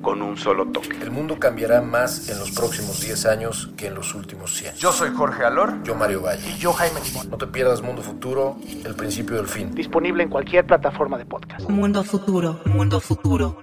con un solo toque. El mundo cambiará más en los próximos 10 años que en los últimos 100. Yo soy Jorge Alor. Yo Mario Valle. Y yo Jaime Limón. No te pierdas Mundo Futuro, el principio del fin. Disponible en cualquier plataforma de podcast. Mundo Futuro, Mundo Futuro.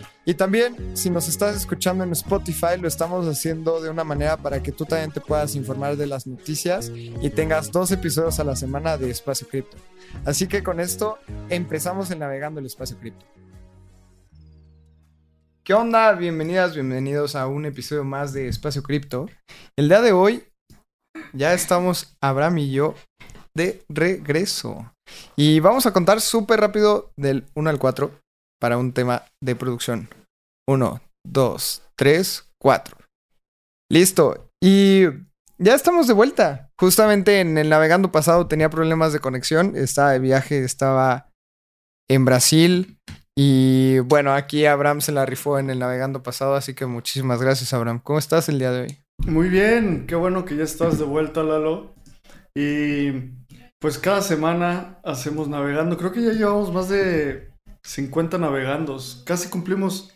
Y también, si nos estás escuchando en Spotify, lo estamos haciendo de una manera para que tú también te puedas informar de las noticias y tengas dos episodios a la semana de Espacio Cripto. Así que con esto empezamos el Navegando el Espacio Cripto. ¿Qué onda? Bienvenidas, bienvenidos a un episodio más de Espacio Cripto. El día de hoy ya estamos Abraham y yo de regreso. Y vamos a contar súper rápido del 1 al 4 para un tema de producción. 1, 2, 3, 4. Listo. Y ya estamos de vuelta. Justamente en el navegando pasado tenía problemas de conexión. Estaba de viaje, estaba en Brasil. Y bueno, aquí Abraham se la rifó en el navegando pasado, así que muchísimas gracias, Abraham. ¿Cómo estás el día de hoy? Muy bien, qué bueno que ya estás de vuelta, Lalo. Y pues cada semana hacemos navegando. Creo que ya llevamos más de 50 navegandos. Casi cumplimos,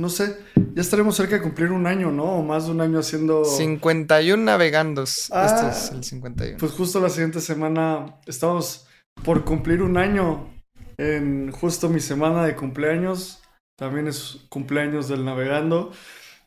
no sé, ya estaremos cerca de cumplir un año, ¿no? O más de un año haciendo... 51 navegandos. Ah, este es el 51. Pues justo la siguiente semana estamos por cumplir un año. En justo mi semana de cumpleaños. También es cumpleaños del navegando.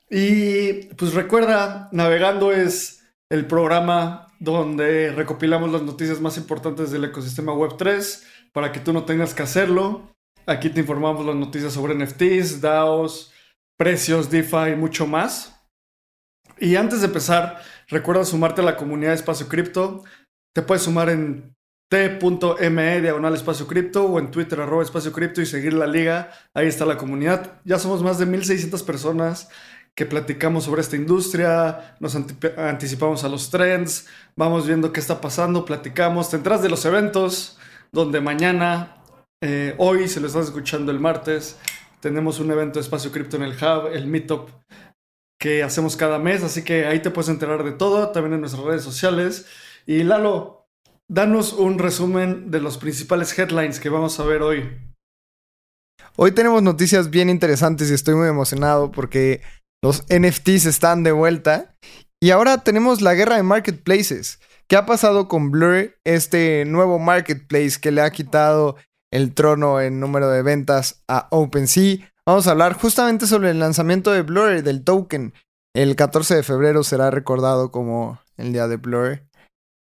Y pues recuerda, Navegando es el programa donde recopilamos las noticias más importantes del ecosistema Web3 para que tú no tengas que hacerlo. Aquí te informamos las noticias sobre NFTs, DAOs, precios, DeFi y mucho más. Y antes de empezar, recuerda sumarte a la comunidad de Espacio Cripto. Te puedes sumar en t.me diagonal espacio cripto o en Twitter arroba espacio cripto y seguir la liga. Ahí está la comunidad. Ya somos más de 1600 personas que platicamos sobre esta industria, nos anticipamos a los trends, vamos viendo qué está pasando, platicamos, te de los eventos, donde mañana, eh, hoy, se lo estás escuchando el martes, tenemos un evento de Espacio Cripto en el Hub, el Meetup, que hacemos cada mes, así que ahí te puedes enterar de todo, también en nuestras redes sociales. Y Lalo, danos un resumen de los principales headlines que vamos a ver hoy. Hoy tenemos noticias bien interesantes y estoy muy emocionado porque los NFTs están de vuelta. Y ahora tenemos la guerra de marketplaces. ¿Qué ha pasado con Blur, este nuevo marketplace que le ha quitado el trono en número de ventas a OpenSea? Vamos a hablar justamente sobre el lanzamiento de Blur, del token. El 14 de febrero será recordado como el día de Blur.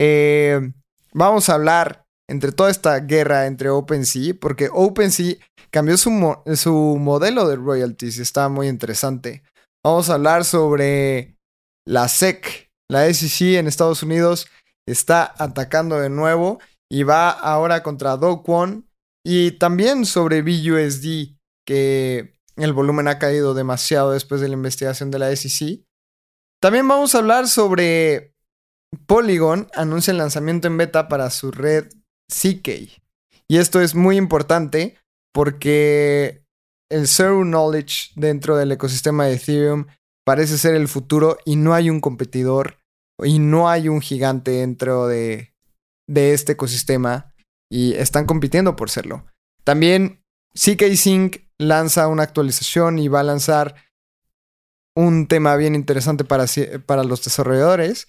Eh, vamos a hablar entre toda esta guerra entre OpenSea, porque OpenSea cambió su, modelo de royalties está muy interesante. Vamos a hablar sobre la SEC. La SEC en Estados Unidos está atacando de nuevo y va ahora contra Do Kwon. Y también sobre BUSD, que el volumen ha caído demasiado después de la investigación de la SEC. También vamos a hablar sobre Polygon, anuncia el lanzamiento en beta para su red CK. Y esto es muy importante porque el Zero Knowledge dentro del ecosistema de Ethereum parece ser el futuro y no hay un competidor y no hay un gigante dentro de, de este ecosistema y están compitiendo por serlo. También CK Sync lanza una actualización y va a lanzar un tema bien interesante para, para los desarrolladores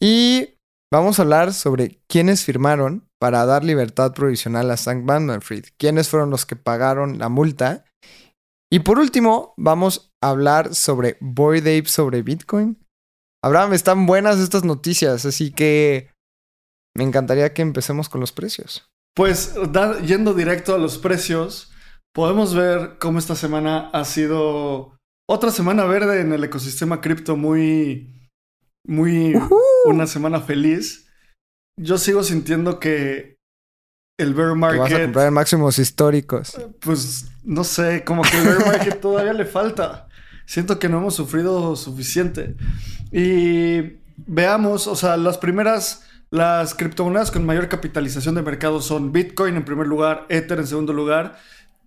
y vamos a hablar sobre quiénes firmaron para dar libertad provisional a Sam Bankman-Fried, quiénes fueron los que pagaron la multa y por último, vamos a hablar sobre Boyd Ape sobre Bitcoin. Abraham, están buenas estas noticias, así que me encantaría que empecemos con los precios. Pues yendo directo a los precios, podemos ver cómo esta semana ha sido otra semana verde en el ecosistema cripto muy, muy, una semana feliz. Yo sigo sintiendo que el bear market, vas a comprar en máximos históricos. pues no sé, como que el bear market todavía le falta. Siento que no hemos sufrido suficiente. Y veamos, o sea, las primeras, las criptomonedas con mayor capitalización de mercado son Bitcoin en primer lugar, Ether en segundo lugar,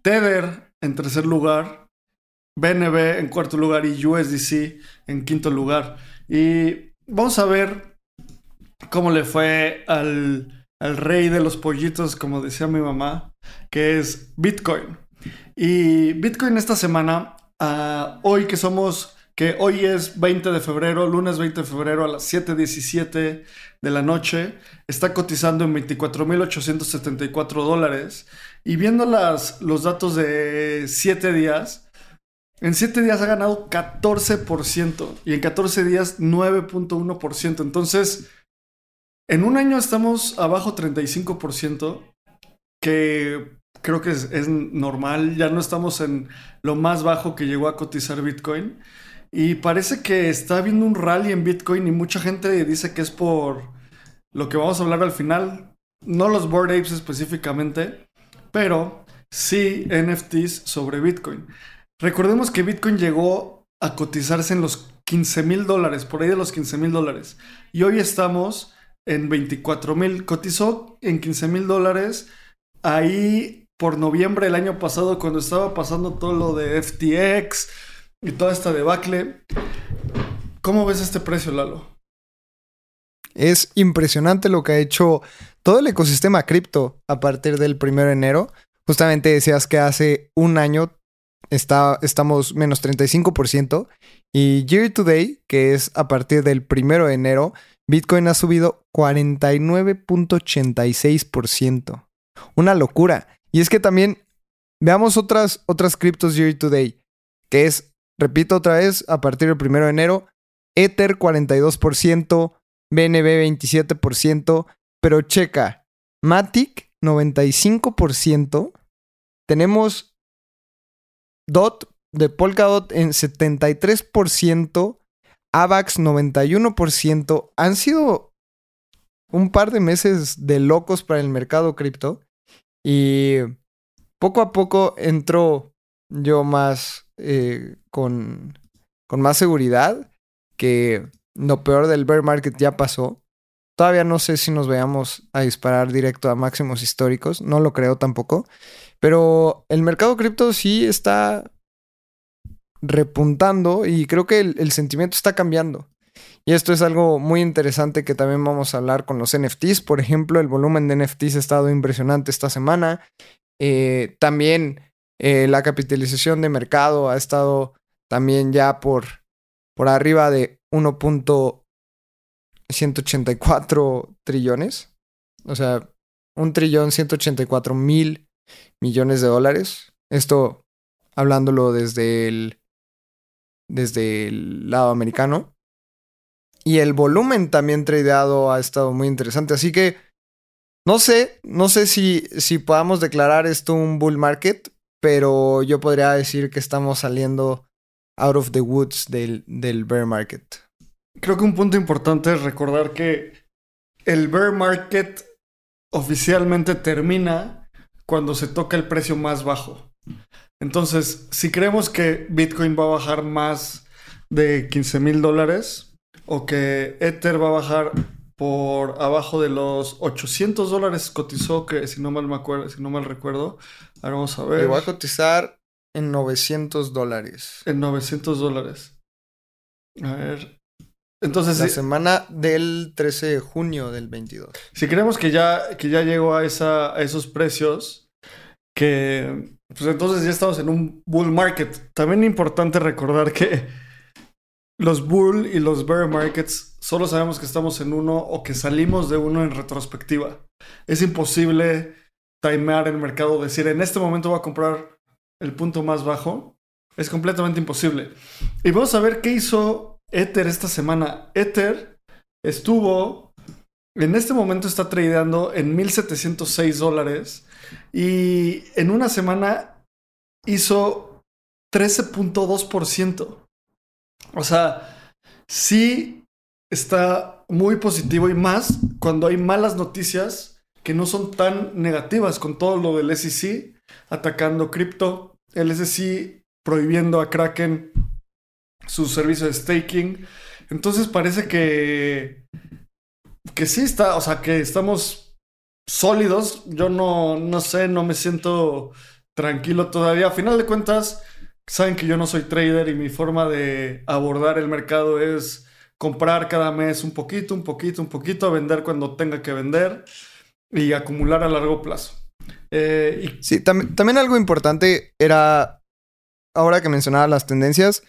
Tether en tercer lugar, BNB en cuarto lugar y USDC en quinto lugar. Y vamos a ver cómo le fue al, al rey de los pollitos, como decía mi mamá, que es Bitcoin. Y Bitcoin esta semana, ah, hoy que somos, que hoy es 20 de febrero, lunes 20 de febrero a las 7.17 de la noche, está cotizando en 24.874 dólares. Y viendo las, los datos de 7 días, en 7 días ha ganado 14% y en 14 días 9.1%. Entonces, en un año estamos abajo 35%, que creo que es, es normal. Ya no estamos en lo más bajo que llegó a cotizar Bitcoin. Y parece que está habiendo un rally en Bitcoin y mucha gente dice que es por lo que vamos a hablar al final. No los Bored Apes específicamente, pero sí NFTs sobre Bitcoin. Recordemos que Bitcoin llegó a cotizarse en los 15 mil dólares, por ahí de los 15 mil dólares. Y hoy estamos en 24 mil. Cotizó en 15 mil dólares ahí por noviembre del año pasado, cuando estaba pasando todo lo de FTX y toda esta debacle. ¿Cómo ves este precio, Lalo? Es impresionante lo que ha hecho todo el ecosistema cripto a partir del 1 de enero. Justamente decías que hace un año está, estamos menos 35% y year to day, que es a partir del 1 de enero, Bitcoin ha subido 49.86%. Una locura. Y es que también veamos otras, otras criptos year to day, que es, repito otra vez, a partir del 1 de enero, Ether 42%, BNB 27%, pero checa, Matic 95%, tenemos DOT de Polkadot en 73%, AVAX 91%, han sido un par de meses de locos para el mercado cripto y poco a poco entro yo más eh, con, con más seguridad que lo peor del bear market ya pasó. Todavía no sé si nos veamos a disparar directo a máximos históricos, no lo creo tampoco, pero el mercado cripto sí está repuntando y creo que el, sentimiento está cambiando. Y esto es algo muy interesante que también vamos a hablar con los NFTs. Por ejemplo, el volumen de NFTs ha estado impresionante esta semana. Eh, también eh, la capitalización de mercado ha estado también ya por, por arriba de 1.184 trillones. O sea, un trillón 184 mil millones de dólares. Esto hablándolo desde el, desde el lado americano. Y el volumen también tradeado ha estado muy interesante. Así que no sé, no sé si, si podamos declarar esto un bull market, pero yo podría decir que estamos saliendo out of the woods del, del bear market. Creo que un punto importante es recordar que el bear market oficialmente termina cuando se toca el precio más bajo. Entonces, si creemos que Bitcoin va a bajar más de 15 mil dólares o que Ether va a bajar por abajo de los 800 dólares cotizó, que si no mal me acuerdo, si no mal recuerdo, ahora vamos a ver. Llegó a cotizar en 900 dólares. En 900 dólares. A ver. Entonces, La si, semana del 13 de junio del 22. si creemos que ya, que ya llegó a, esa, a esos precios, que pues entonces ya estamos en un bull market. También importante recordar que los bull y los bear markets solo sabemos que estamos en uno o que salimos de uno en retrospectiva. Es imposible timear el mercado, decir en este momento voy a comprar el punto más bajo. Es completamente imposible. Y vamos a ver qué hizo Ether esta semana. Ether estuvo, en este momento está tradeando en 1706 dólares y en una semana hizo 13.2%. O sea, sí está muy positivo y más cuando hay malas noticias que no son tan negativas con todo lo del SEC atacando cripto, el SEC prohibiendo a Kraken su servicio de staking. Entonces parece que que sí está, o sea, que estamos sólidos. Yo no no sé, no me siento tranquilo todavía. A final de cuentas, saben que yo no soy trader y mi forma de abordar el mercado es comprar cada mes un poquito, un poquito, un poquito, vender cuando tenga que vender y acumular a largo plazo. Eh, Sí, también algo importante era, ahora que mencionaba las tendencias,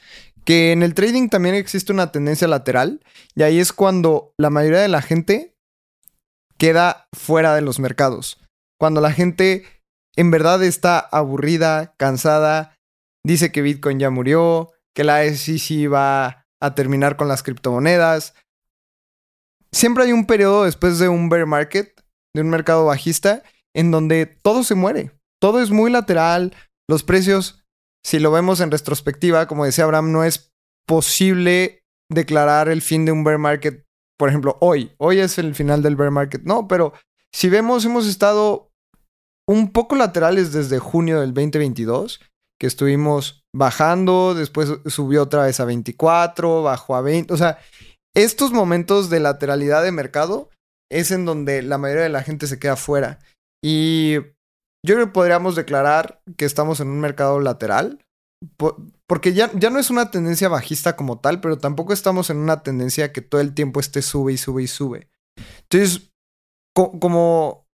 que en el trading también existe una tendencia lateral y ahí es cuando la mayoría de la gente queda fuera de los mercados. Cuando la gente en verdad está aburrida, cansada, dice que Bitcoin ya murió, que la SEC va a terminar con las criptomonedas. Siempre hay un periodo después de un bear market, de un mercado bajista, en donde todo se muere. Todo es muy lateral. Los precios, si lo vemos en retrospectiva, como decía Abraham, no es posible declarar el fin de un bear market, por ejemplo, hoy. Hoy es el final del bear market. No, pero si vemos, hemos estado un poco laterales desde junio del 2022 que estuvimos bajando, después subió otra vez a 24, bajó a 20, o sea, estos momentos de lateralidad de mercado es en donde la mayoría de la gente se queda fuera. Y yo creo que podríamos declarar que estamos en un mercado lateral, porque ya, ya no es una tendencia bajista como tal, pero tampoco estamos en una tendencia que todo el tiempo esté sube y sube y sube. Entonces, como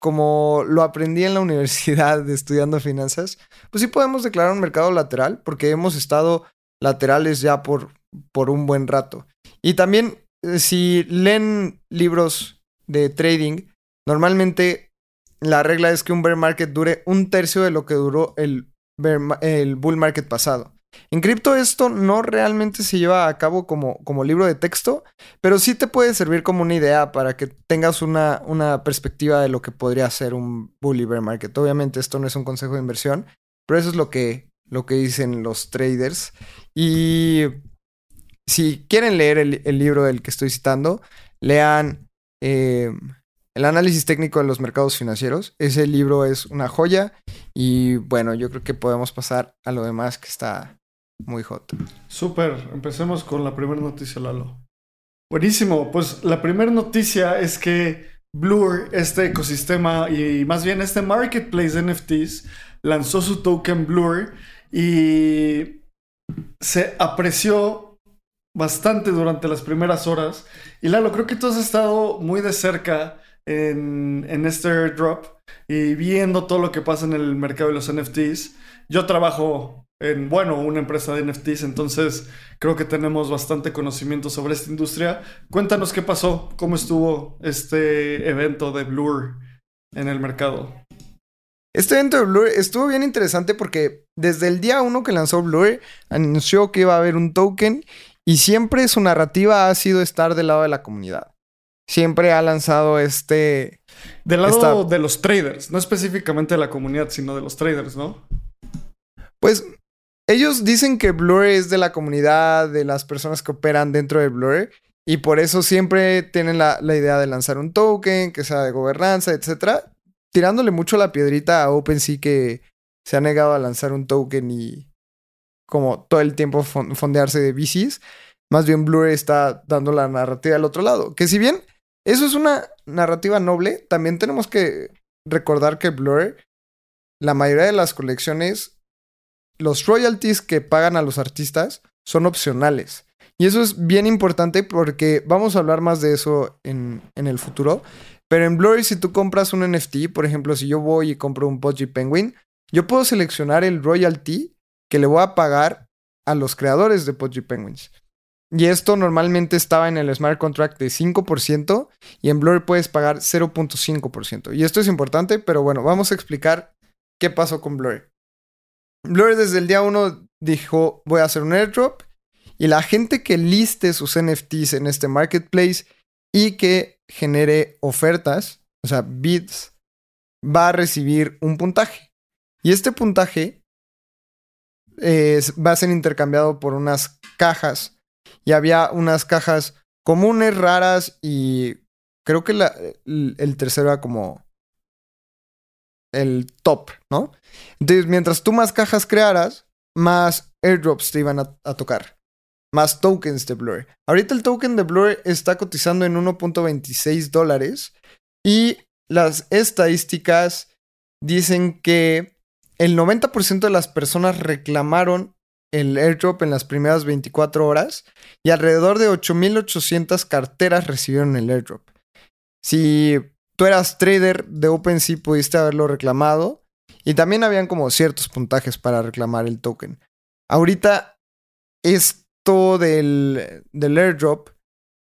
como lo aprendí en la universidad estudiando finanzas, pues sí podemos declarar un mercado lateral porque hemos estado laterales ya por, por un buen rato. Y también eh, si leen libros de trading, normalmente la regla es que un bear market dure un tercio de lo que duró el, el bull market pasado. En cripto esto no realmente se lleva a cabo como, como libro de texto, pero sí te puede servir como una idea para que tengas una, una perspectiva de lo que podría ser un bully bear market. Obviamente esto no es un consejo de inversión, pero eso es lo que, lo que dicen los traders. Y si quieren leer el, libro del que estoy citando, lean eh, el análisis técnico de los mercados financieros. Ese libro es una joya y bueno, yo creo que podemos pasar a lo demás que está muy hot. Súper, empecemos con la primera noticia, Lalo. Buenísimo, pues la primera noticia es que Blur, este ecosistema y más bien este marketplace de NFTs, lanzó su token Blur y se apreció bastante durante las primeras horas. Y Lalo, creo que tú has estado muy de cerca en, en este airdrop y viendo todo lo que pasa en el mercado de los NFTs. Yo trabajo en, bueno, una empresa de NFTs, entonces creo que tenemos bastante conocimiento sobre esta industria. Cuéntanos qué pasó, cómo estuvo este evento de Blur en el mercado. Este evento de Blur estuvo bien interesante porque desde el día uno que lanzó Blur anunció que iba a haber un token y siempre su narrativa ha sido estar del lado de la comunidad. Siempre ha lanzado este... Del lado de los traders, no específicamente de la comunidad, sino de los traders, ¿no? Pues ellos dicen que Blur es de la comunidad, de las personas que operan dentro de Blur. Y por eso siempre tienen la, idea de lanzar un token, que sea de gobernanza, etc. Tirándole mucho la piedrita a OpenSea que se ha negado a lanzar un token y como todo el tiempo fondearse de VCs. Más bien Blur está dando la narrativa al otro lado. Que si bien eso es una narrativa noble, también tenemos que recordar que Blur, la mayoría de las colecciones los royalties que pagan a los artistas son opcionales. Y eso es bien importante porque vamos a hablar más de eso en, el futuro. Pero en Blurry, si tú compras un NFT, por ejemplo, si yo voy y compro un Pudgy Penguin, yo puedo seleccionar el royalty que le voy a pagar a los creadores de Pudgy Penguins. Y esto normalmente estaba en el smart contract de 5% y en Blurry puedes pagar 0.5%. Y esto es importante, pero bueno, vamos a explicar qué pasó con Blurry. Blur desde el día uno dijo, voy a hacer un airdrop y la gente que liste sus NFTs en este marketplace y que genere ofertas, o sea, bids, va a recibir un puntaje. Y este puntaje eh, va a ser intercambiado por unas cajas. Y había unas cajas comunes, raras y creo que el tercero era como el top, ¿no? Entonces, mientras tú más cajas crearas, más airdrops te iban a, tocar. Más tokens de Blur. Ahorita el token de Blur está cotizando en 1.26 dólares. Y las estadísticas dicen que el 90% de las personas reclamaron el airdrop en las primeras 24 horas y alrededor de 8.800 carteras recibieron el airdrop. Si tú eras trader de OpenSea pudiste haberlo reclamado y también habían como ciertos puntajes para reclamar el token. Ahorita esto del, del airdrop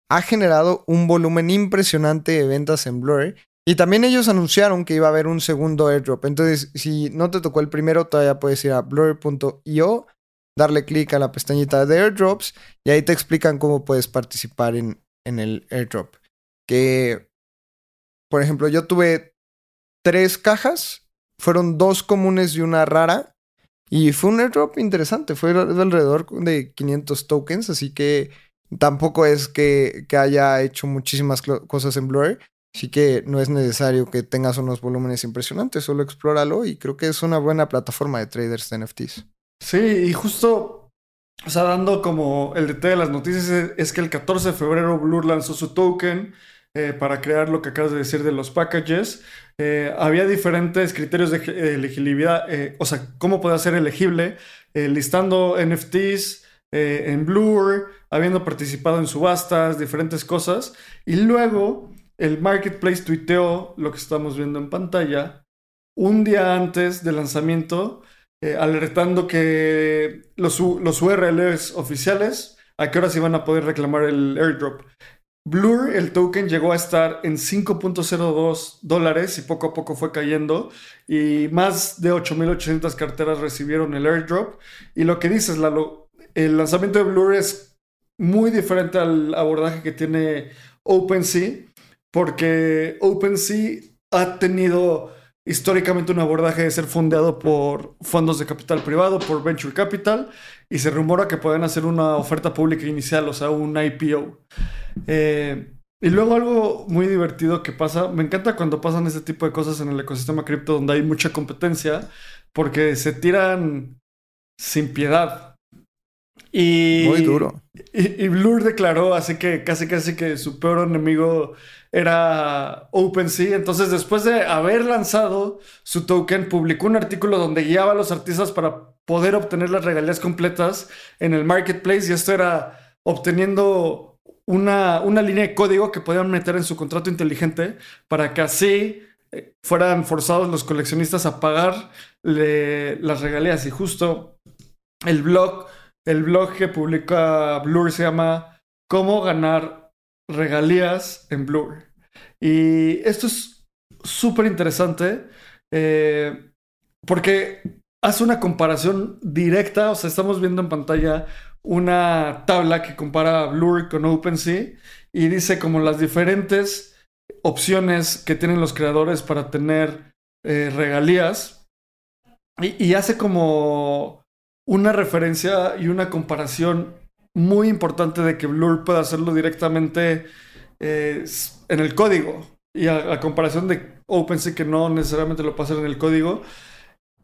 ha generado un volumen impresionante de ventas en Blur y también ellos anunciaron que iba a haber un segundo airdrop. Entonces, si no te tocó el primero, todavía puedes ir a blur.io, darle clic a la pestañita de airdrops y ahí te explican cómo puedes participar en, en el airdrop. Que, por ejemplo, yo tuve tres cajas, fueron dos comunes y una rara. Y fue un airdrop interesante, fue de alrededor de 500 tokens, así que tampoco es que, que haya hecho muchísimas cosas en Blur. Así que no es necesario que tengas unos volúmenes impresionantes, solo explóralo y creo que es una buena plataforma de traders de NFTs. Sí, y justo, o sea, dando como el detalle de las noticias, es que el 14 de febrero Blur lanzó su token eh, para crear lo que acabas de decir de los packages. Eh, había diferentes criterios de elegibilidad, eh, o sea, cómo puede ser elegible, listando NFTs en Blur, habiendo participado en subastas, diferentes cosas. Y luego el marketplace tuiteó lo que estamos viendo en pantalla un día antes del lanzamiento alertando que los, los URLs oficiales a qué horas iban a poder reclamar el airdrop. Blur, el token llegó a estar en 5.02 dólares y poco a poco fue cayendo y más de 8.800 carteras recibieron el airdrop. Y lo que dices, el lanzamiento de Blur es muy diferente al abordaje que tiene OpenSea porque OpenSea ha tenido históricamente un abordaje de ser fundado por fondos de capital privado, por venture capital, y se rumora que pueden hacer una oferta pública inicial, o sea, un IPO. Eh, y luego algo muy divertido que pasa, me encanta cuando pasan este tipo de cosas en el ecosistema cripto donde hay mucha competencia, porque se tiran sin piedad. Y, Muy duro. y, y Blur declaró así que casi casi que su peor enemigo era OpenSea. Entonces, después de haber lanzado su token, publicó un artículo donde guiaba a los artistas para poder obtener las regalías completas en el marketplace. Y esto era obteniendo una, una línea de código que podían meter en su contrato inteligente para que así eh, fueran forzados los coleccionistas a pagarle las regalías. Y justo el blog, el blog que publica Blur se llama Cómo ganar regalías en Blur. Y esto es súper interesante eh, porque hace una comparación directa, o sea, estamos viendo en pantalla una tabla que compara Blur con OpenSea y dice como las diferentes opciones que tienen los creadores para tener eh, regalías y, y hace como una referencia y una comparación muy importante de que Blur puede hacerlo directamente eh, en el código y a, a, comparación de OpenSea que no necesariamente lo puede hacer en el código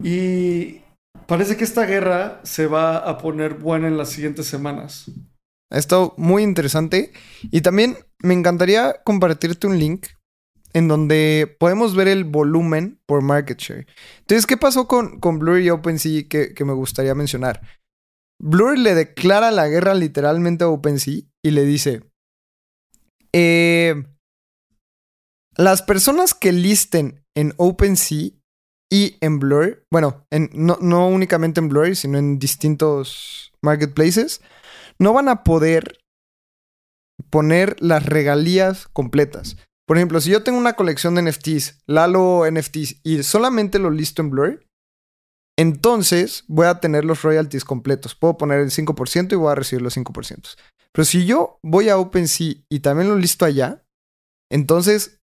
y parece que esta guerra se va a poner buena en las siguientes semanas. Ha estado muy interesante y también me encantaría compartirte un link en donde podemos ver el volumen por market share. Entonces, ¿qué pasó con, con Blur y OpenSea que, que me gustaría mencionar? Blur le declara la guerra literalmente a OpenSea y le dice, eh, las personas que listen en OpenSea y en Blur, bueno, en, no, no únicamente en Blur, sino en distintos marketplaces, no van a poder poner las regalías completas. Por ejemplo, si yo tengo una colección de NFTs, Lalo NFTs, y solamente lo listo en Blur, entonces voy a tener los royalties completos. Puedo poner el 5% y voy a recibir los 5%. Pero si yo voy a OpenSea y también lo listo allá, entonces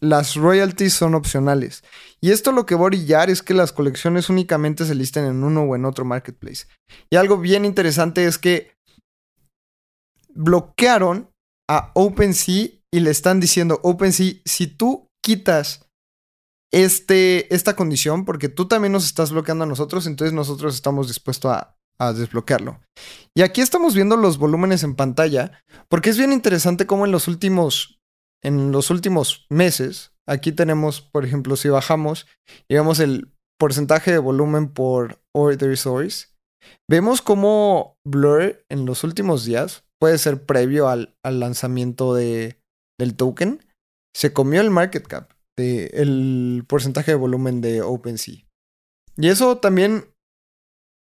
las royalties son opcionales. Y esto lo que va a orillar es que las colecciones únicamente se listen en uno o en otro marketplace. Y algo bien interesante es que bloquearon a OpenSea y le están diciendo, OpenSea, si tú quitas este, esta condición, porque tú también nos estás bloqueando a nosotros, entonces nosotros estamos dispuestos a, desbloquearlo. Y aquí estamos viendo los volúmenes en pantalla, porque es bien interesante cómo en los últimos, en los últimos meses, aquí tenemos, por ejemplo, si bajamos y vemos el porcentaje de volumen por order source, vemos cómo Blur en los últimos días, puede ser previo al, al lanzamiento de, del token, se comió el market cap, de, el porcentaje de volumen de OpenSea. Y eso también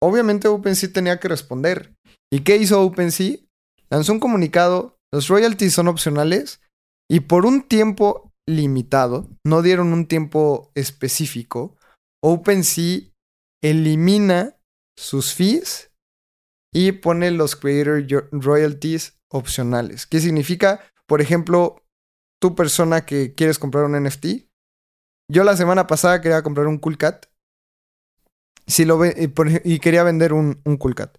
obviamente OpenSea tenía que responder. ¿Y qué hizo OpenSea? Lanzó un comunicado, los royalties son opcionales y por un tiempo limitado, no dieron un tiempo específico, OpenSea elimina sus fees y pone los creator royalties opcionales. ¿Qué significa? Por ejemplo, tu persona que quieres comprar un NFT. Yo la semana pasada quería comprar un Cool Cat si lo y, quería vender un, un Cool Cat.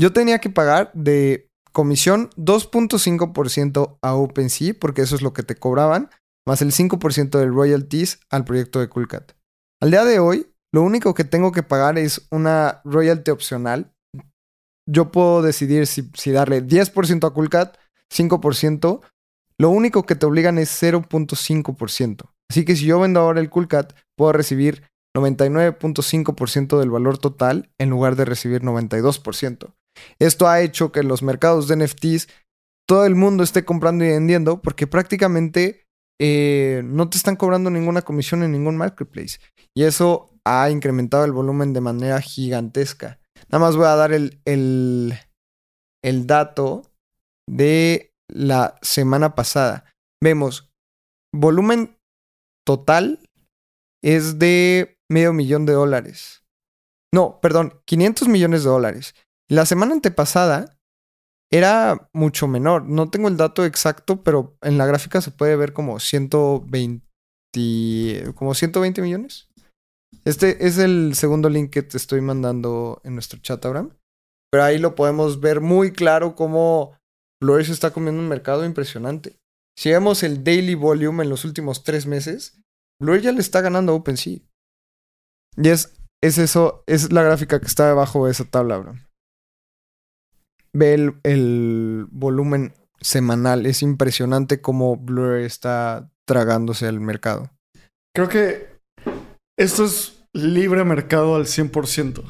Yo tenía que pagar de comisión 2.5% a OpenSea, porque eso es lo que te cobraban, más el 5% del royalties al proyecto de Coolcat. Al día de hoy, lo único que tengo que pagar es una royalty opcional. Yo puedo decidir si, si darle 10% a Coolcat, 5%. Lo único que te obligan es 0.5%. Así que si yo vendo ahora el Coolcat, puedo recibir 99.5% del valor total en lugar de recibir 92%. Esto ha hecho que los mercados de NFTs todo el mundo esté comprando y vendiendo porque prácticamente eh, no te están cobrando ninguna comisión en ningún marketplace. Y eso ha incrementado el volumen de manera gigantesca. Nada más voy a dar el, el, el dato de la semana pasada. Vemos, volumen total es de medio millón de dólares. No, perdón, 500 millones de dólares. La semana antepasada era mucho menor. No tengo el dato exacto, pero en la gráfica se puede ver como 120, como 120 millones. Este es el segundo link que te estoy mandando en nuestro chat, Abraham. Pero ahí lo podemos ver muy claro cómo Blur está comiendo un mercado impresionante. Si vemos el daily volume en los últimos tres meses, Blur ya le está ganando a OpenSea. Y es, es eso, es la gráfica que está debajo de esa tabla, bro. Ve el, el volumen semanal. Es impresionante cómo Blur está tragándose al mercado. Creo que esto es libre mercado al 100%.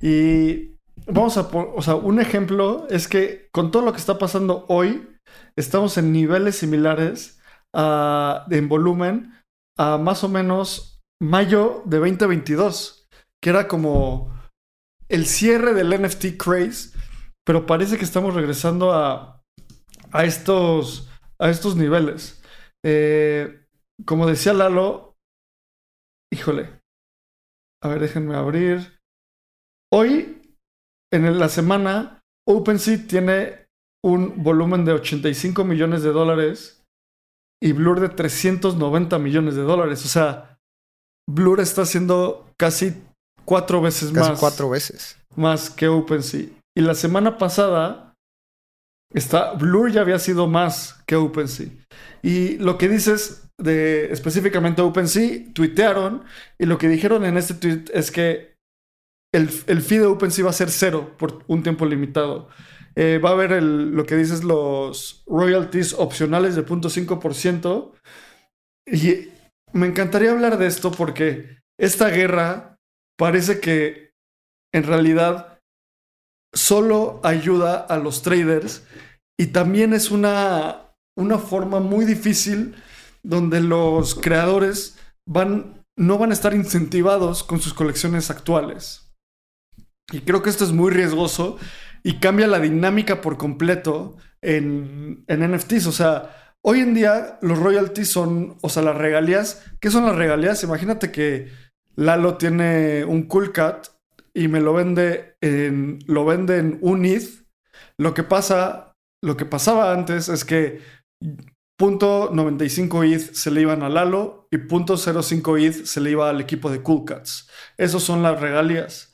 Y vamos a poner, o sea, un ejemplo es que con todo lo que está pasando hoy, estamos en niveles similares uh, en volumen a más o menos mayo de 2022, que era como el cierre del NFT craze, pero parece que estamos regresando a, a, estos, a estos niveles. Eh, como decía Lalo, híjole, a ver, déjenme abrir. Hoy, en la semana, OpenSea tiene un volumen de 85 millones de dólares y Blur de 390 millones de dólares. O sea, Blur está haciendo casi cuatro veces casi más. cuatro veces. Más que OpenSea. Y la semana pasada, está, Blur ya había sido más que OpenSea. Y lo que dices de específicamente OpenSea, tuitearon y lo que dijeron en este tweet es que el, fee de OpenSea va a ser cero por un tiempo limitado. Eh, va a haber lo que dices los royalties opcionales de 0.5%. Y me encantaría hablar de esto porque esta guerra parece que en realidad solo ayuda a los traders y también es una, una forma muy difícil donde los creadores van, no van a estar incentivados con sus colecciones actuales. Y creo que esto es muy riesgoso y cambia la dinámica por completo en, en NFTs. O sea, Hoy en día los royalties son, o sea, las regalías. ¿Qué son las regalías? Imagínate que Lalo tiene un Cool Cat y me lo vende en, lo vende en un ETH. Lo que pasa, lo que pasaba antes es que .95 ETH se le iban a Lalo y .05 ETH se le iba al equipo de Cool Cats. Esas son las regalías.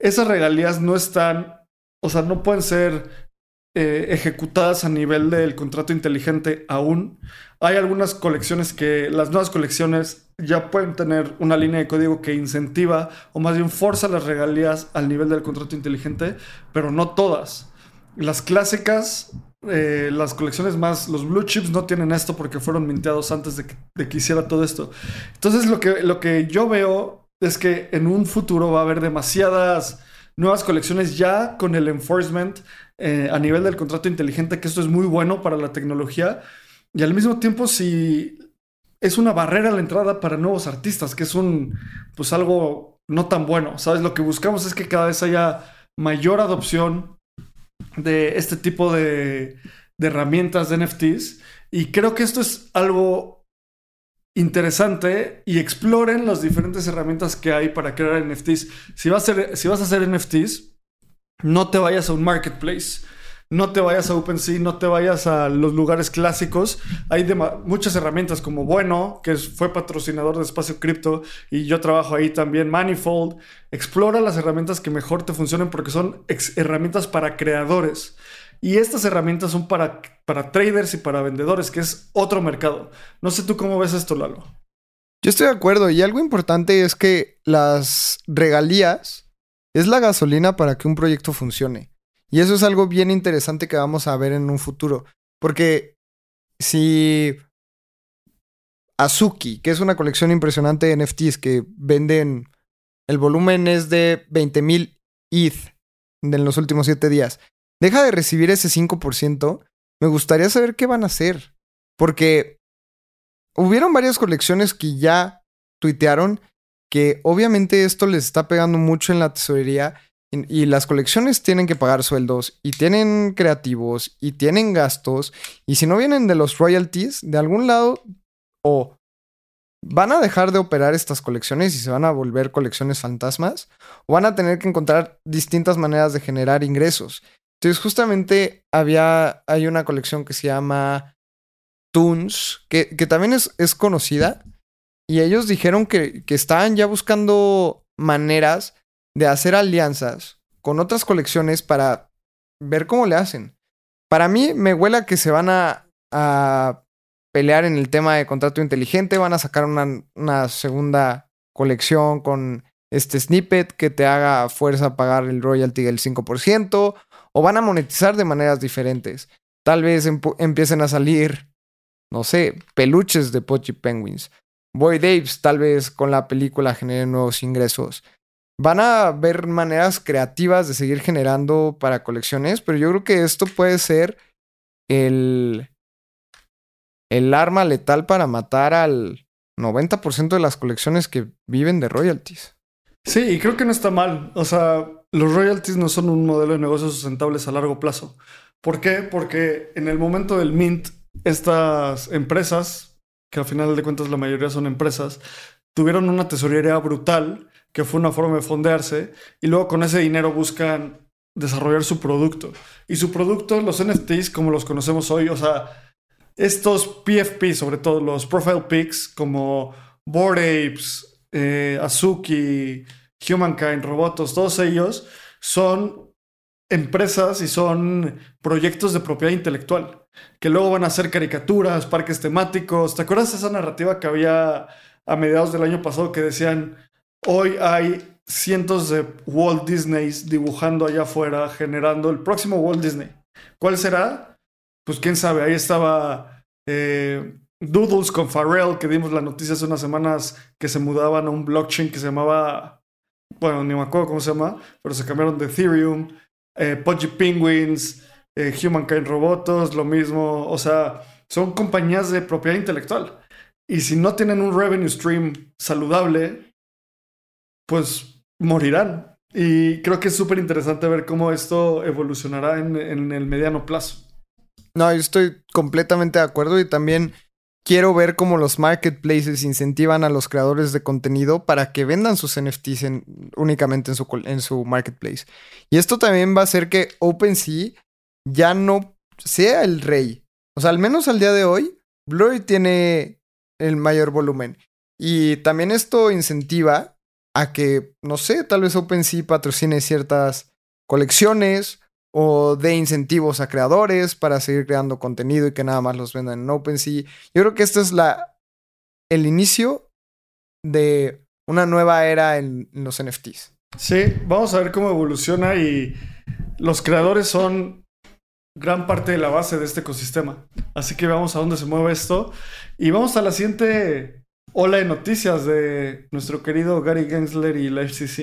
Esas regalías no están, o sea, no pueden ser eh, ejecutadas a nivel del contrato inteligente aún. Hay algunas colecciones que, las nuevas colecciones ya pueden tener una línea de código que incentiva o más bien forza las regalías al nivel del contrato inteligente, pero no todas. Las clásicas eh, las colecciones más, los blue chips no tienen esto porque fueron minteados antes de que, hiciera todo esto. Entonces lo que, lo que yo veo es que en un futuro va a haber demasiadas nuevas colecciones ya con el enforcement eh, a nivel del contrato inteligente, que esto es muy bueno para la tecnología. Y al mismo tiempo, si es una barrera a la entrada para nuevos artistas, que es un, pues algo no tan bueno, ¿sabes? Lo que buscamos es que cada vez haya mayor adopción de este tipo de, herramientas de NFTs. Y creo que esto es algo interesante y exploren las diferentes herramientas que hay para crear NFTs. Si vas a hacer, si vas a hacer NFTs, no te vayas a un marketplace. No te vayas a OpenSea, no te vayas a los lugares clásicos. Hay muchas herramientas como Bueno, que fue patrocinador de Espacio Cripto y yo trabajo ahí también, Manifold. Explora las herramientas que mejor te funcionen porque son herramientas para creadores. Y estas herramientas son para, para traders y para vendedores, que es otro mercado. No sé tú cómo ves esto, Lalo. Yo estoy de acuerdo y algo importante es que las regalías es la gasolina para que un proyecto funcione. Y eso es algo bien interesante que vamos a ver en un futuro. Porque si Azuki, que es una colección impresionante de NFTs que venden, el volumen es de 20.000 ETH en los últimos 7 días, deja de recibir ese 5%, me gustaría saber qué van a hacer. Porque hubieron varias colecciones que ya tuitearon que obviamente esto les está pegando mucho en la tesorería y, las colecciones tienen que pagar sueldos y tienen creativos y tienen gastos. Y si no vienen de los royalties, de algún lado, o van a dejar de operar estas colecciones y se van a volver colecciones fantasmas, o van a tener que encontrar distintas maneras de generar ingresos. Entonces, justamente había, hay una colección que se llama Toons, que, que también es, es, conocida, y ellos dijeron que, que estaban ya buscando maneras de hacer alianzas con otras colecciones para ver cómo le hacen. Para mí me huela que se van a, pelear en el tema de contrato inteligente, van a sacar una, una, segunda colección con este snippet que te haga fuerza pagar el royalty del 5%, o van a monetizar de maneras diferentes. Tal vez empiecen a salir, no sé, peluches de Pochi Penguins. Boy Daves tal vez con la película genere nuevos ingresos van a ver maneras creativas de seguir generando para colecciones, pero yo creo que esto puede ser el, el arma letal para matar al 90% de las colecciones que viven de royalties. Sí, y creo que no está mal. O sea, los royalties no son un modelo de negocios sustentables a largo plazo. ¿Por qué? Porque en el momento del mint, estas empresas, que al final de cuentas la mayoría son empresas, tuvieron una tesorería brutal que fue una forma de fondearse, y luego con ese dinero buscan desarrollar su producto. Y su producto, los NFTs, como los conocemos hoy, o sea, estos PFP, sobre todo los profile pics, como Bored Apes, eh, Azuki, Humankind, Robotos, todos ellos son empresas y son proyectos de propiedad intelectual, que luego van a ser caricaturas, parques temáticos. ¿Te acuerdas de esa narrativa que había a mediados del año pasado que decían, Hoy hay cientos de Walt Disneys dibujando allá afuera, generando el próximo Walt Disney. ¿Cuál será? Pues quién sabe, ahí estaba eh, Doodles con Pharrell, que dimos la noticia hace unas semanas que se mudaban a un blockchain que se llamaba, bueno, ni me acuerdo cómo se llama, pero se cambiaron de Ethereum, eh, Penguins, eh, Humankind Robotos, lo mismo, o sea, son compañías de propiedad intelectual. Y si no tienen un revenue stream saludable, pues morirán. Y creo que es súper interesante ver cómo esto evolucionará en, el mediano plazo. No, yo estoy completamente de acuerdo y también quiero ver cómo los marketplaces incentivan a los creadores de contenido para que vendan sus NFTs únicamente en su, en su marketplace. Y esto también va a hacer que OpenSea ya no sea el rey. O sea, al menos al día de hoy, Blur tiene el mayor volumen. Y también esto incentiva a que, no sé, tal vez OpenSea patrocine ciertas colecciones o dé incentivos a creadores para seguir creando contenido y que nada más los vendan en OpenSea. Yo creo que esto es la, el inicio de una nueva era en, en los NFTs. Sí, vamos a ver cómo evoluciona y los creadores son gran parte de la base de este ecosistema. Así que vamos a dónde se mueve esto. Y vamos a la siguiente ola de noticias de nuestro querido Gary Gensler y la FCC.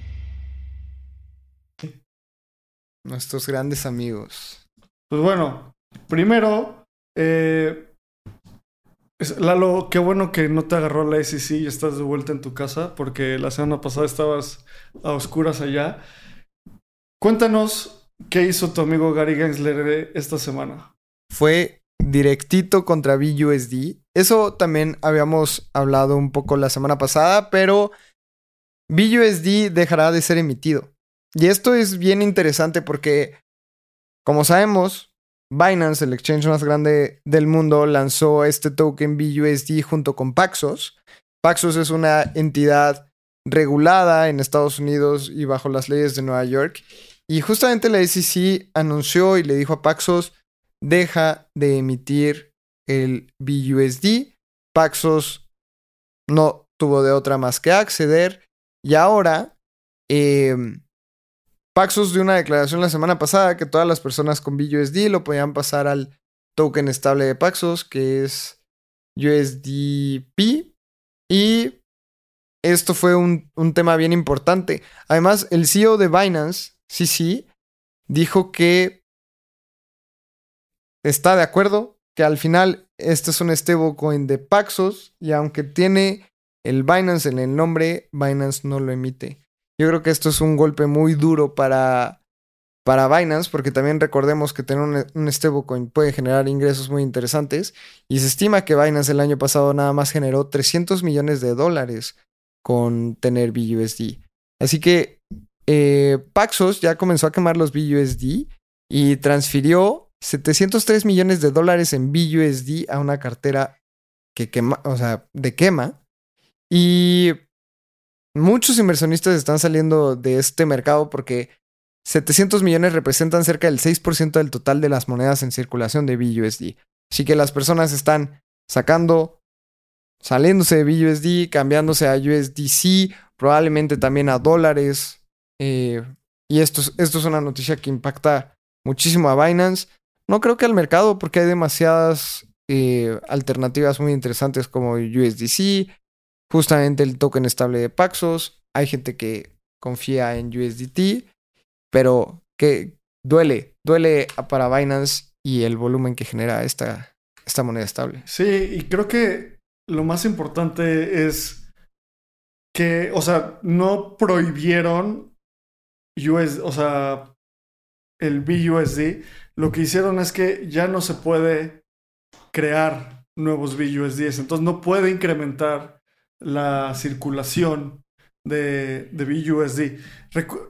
Nuestros grandes amigos. Pues bueno, primero, eh, Lalo, qué bueno que no te agarró la SEC y estás de vuelta en tu casa, porque la semana pasada estabas a oscuras allá. Cuéntanos qué hizo tu amigo Gary Gensler esta semana. Fue directito contra BUSD. Eso también habíamos hablado un poco la semana pasada, pero BUSD dejará de ser emitido. Y esto es bien interesante porque, como sabemos, Binance, el exchange más grande del mundo, lanzó este token BUSD junto con Paxos. Paxos es una entidad regulada en Estados Unidos y bajo las leyes de Nueva York. Y justamente la SEC anunció y le dijo a Paxos, deja de emitir el BUSD. Paxos no tuvo de otra más que acceder. Y ahora, em, Paxos dio una declaración la semana pasada que todas las personas con BUSD lo podían pasar al token estable de Paxos, que es USDP. Y esto fue un, tema bien importante. Además, el CEO de Binance, sí, dijo que está de acuerdo que al final este es un stablecoin de Paxos y aunque tiene el Binance en el nombre, Binance no lo emite. Yo creo que esto es un golpe muy duro para, para Binance porque también recordemos que tener un, un stablecoin puede generar ingresos muy interesantes y se estima que Binance el año pasado nada más generó 300 millones de dólares con tener BUSD. Así que eh, Paxos ya comenzó a quemar los BUSD y transfirió 703 millones de dólares en BUSD a una cartera que quema, o sea, de quema. Y muchos inversionistas están saliendo de este mercado porque 700 millones representan cerca del 6% del total de las monedas en circulación de BUSD. Así que las personas están sacando, saliéndose de BUSD, cambiándose a USDC, probablemente también a dólares. Eh, y esto, esto es una noticia que impacta muchísimo a Binance. No creo que al mercado, porque hay demasiadas eh, alternativas muy interesantes como USDC, justamente el token estable de Paxos. Hay gente que confía en USDT, pero que duele, duele para Binance y el volumen que genera esta, esta moneda estable. Sí, y creo que lo más importante es que, o sea, no prohibieron US, o sea, el BUSD, lo que hicieron es que ya no se puede crear nuevos BUSDs, entonces no puede incrementar la circulación de, de BUSD.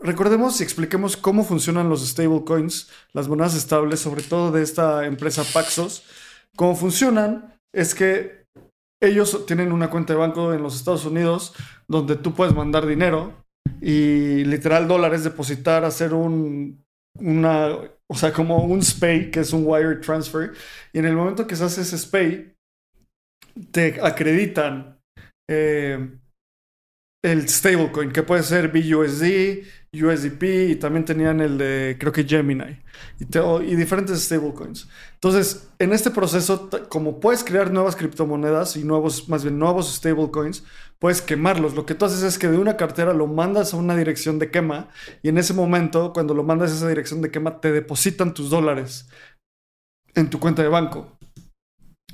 recordemos y expliquemos cómo funcionan los stablecoins, las monedas estables, sobre todo de esta empresa Paxos. Cómo funcionan es que ellos tienen una cuenta de banco en los Estados Unidos donde tú puedes mandar dinero y literal dólares, depositar, hacer un, una, o sea, como un SPAY, que es un wire transfer, y en el momento que se hace ese SPAY, te acreditan eh, el stablecoin, que puede ser BUSD, USDP, y también tenían el de, creo que Gemini, y, y diferentes stablecoins. Entonces, en este proceso, como puedes crear nuevas criptomonedas y nuevos, más bien nuevos stablecoins, puedes quemarlos. Lo que tú haces es que de una cartera lo mandas a una dirección de quema y en ese momento, cuando lo mandas a esa dirección de quema, te depositan tus dólares en tu cuenta de banco.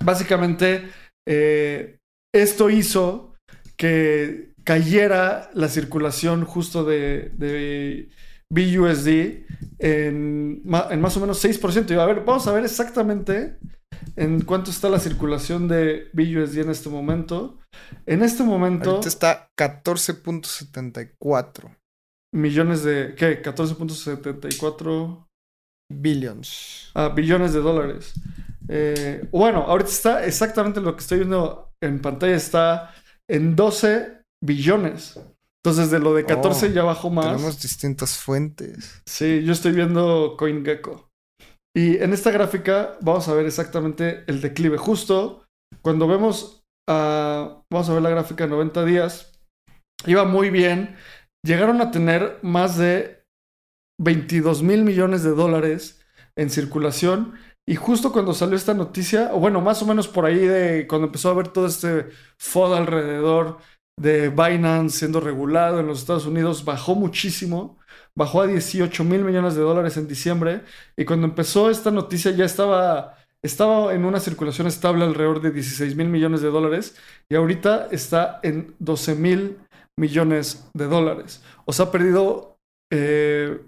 Básicamente, eh, esto hizo que cayera la circulación justo de, de BUSD en, más o menos 6%. Y a ver, vamos a ver exactamente en cuánto está la circulación de BUSD en este momento. En este momento, Ahorita está 14.74 millones de, ¿qué? 14.74 billions. ah, billones de dólares. Eh, bueno, ahorita está exactamente lo que estoy viendo en pantalla, está en 12 billones. Entonces, de lo de 14 Oh, ya bajó más. Tenemos distintas fuentes. Sí, yo estoy viendo CoinGecko. Y en esta gráfica vamos a ver exactamente el declive. Justo cuando vemos, a- vamos a ver la gráfica de 90 días, iba muy bien. Llegaron a tener más de 22 mil millones de dólares en circulación. Y justo cuando salió esta noticia, o bueno, más o menos por ahí de cuando empezó a haber todo este FOD alrededor de Binance siendo regulado en los Estados Unidos, bajó muchísimo bajó a 18 mil millones de dólares en diciembre y cuando empezó esta noticia ya estaba, estaba en una circulación estable alrededor de 16 mil millones de dólares y ahorita está en 12 mil millones de dólares. O sea, ha perdido eh,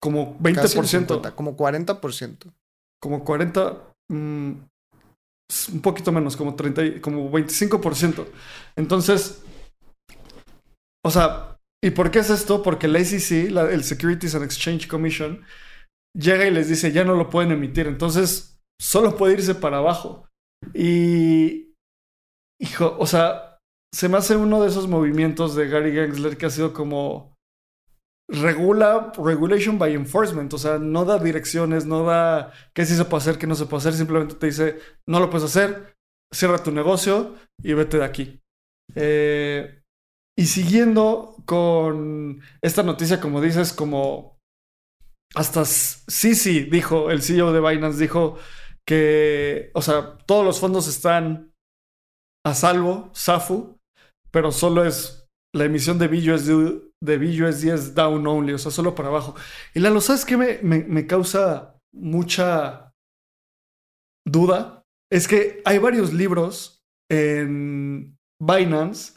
como Casi el 20%, 50, como 40%. Como 40, mm, un poquito menos, como 30, y- como 25%. Entonces, o sea, ¿y por qué es esto? Porque la SEC, el Securities and Exchange Commission, llega y les dice, ya no lo pueden emitir. Entonces, solo puede irse para abajo. Y, hijo, o sea, se me hace uno de esos movimientos de Gary Gensler que ha sido como regula, regulation by enforcement, o sea, no da direcciones, no da qué sí se puede hacer, qué no se puede hacer, simplemente te dice, no lo puedes hacer, cierra tu negocio y vete de aquí. Eh, y siguiendo con esta noticia, como dices, como hasta Sisi dijo, el CEO de Binance dijo que, o sea, todos los fondos están a salvo, SAFU, pero solo es la emisión de BUSD, de BUSD es down only, o sea, solo para abajo. Y Lalo, ¿sabes qué me, me, me causa mucha duda? Es que hay varios libros en Binance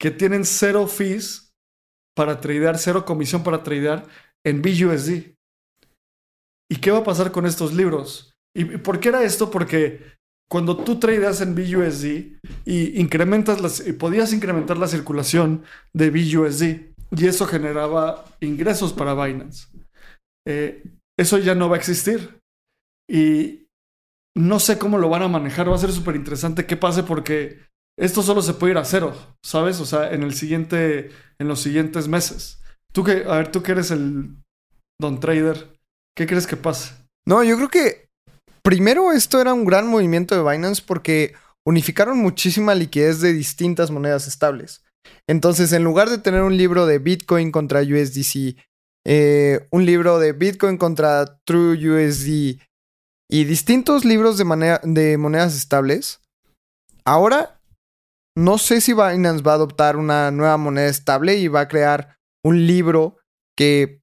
que tienen cero fees para tradear, cero comisión para tradear en BUSD. ¿Y qué va a pasar con estos libros? ¿Y por qué era esto? Porque cuando tú tradeas en BUSD y incrementas las, y podías incrementar la circulación de BUSD y eso generaba ingresos para Binance. Eh, eso ya no va a existir. Y no sé cómo lo van a manejar. Va a ser súper interesante qué pase porque esto solo se puede ir a cero, ¿sabes? O sea, en el siguiente, en los siguientes meses. Tú que, a ver, tú que eres el don trader, ¿qué crees que pase? No, yo creo que primero esto era un gran movimiento de Binance porque unificaron muchísima liquidez de distintas monedas estables. Entonces, en lugar de tener un libro de Bitcoin contra USDC, eh, un libro de Bitcoin contra True USD y distintos libros de, monedas estables, ahora no sé si Binance va a adoptar una nueva moneda estable y va a crear un libro que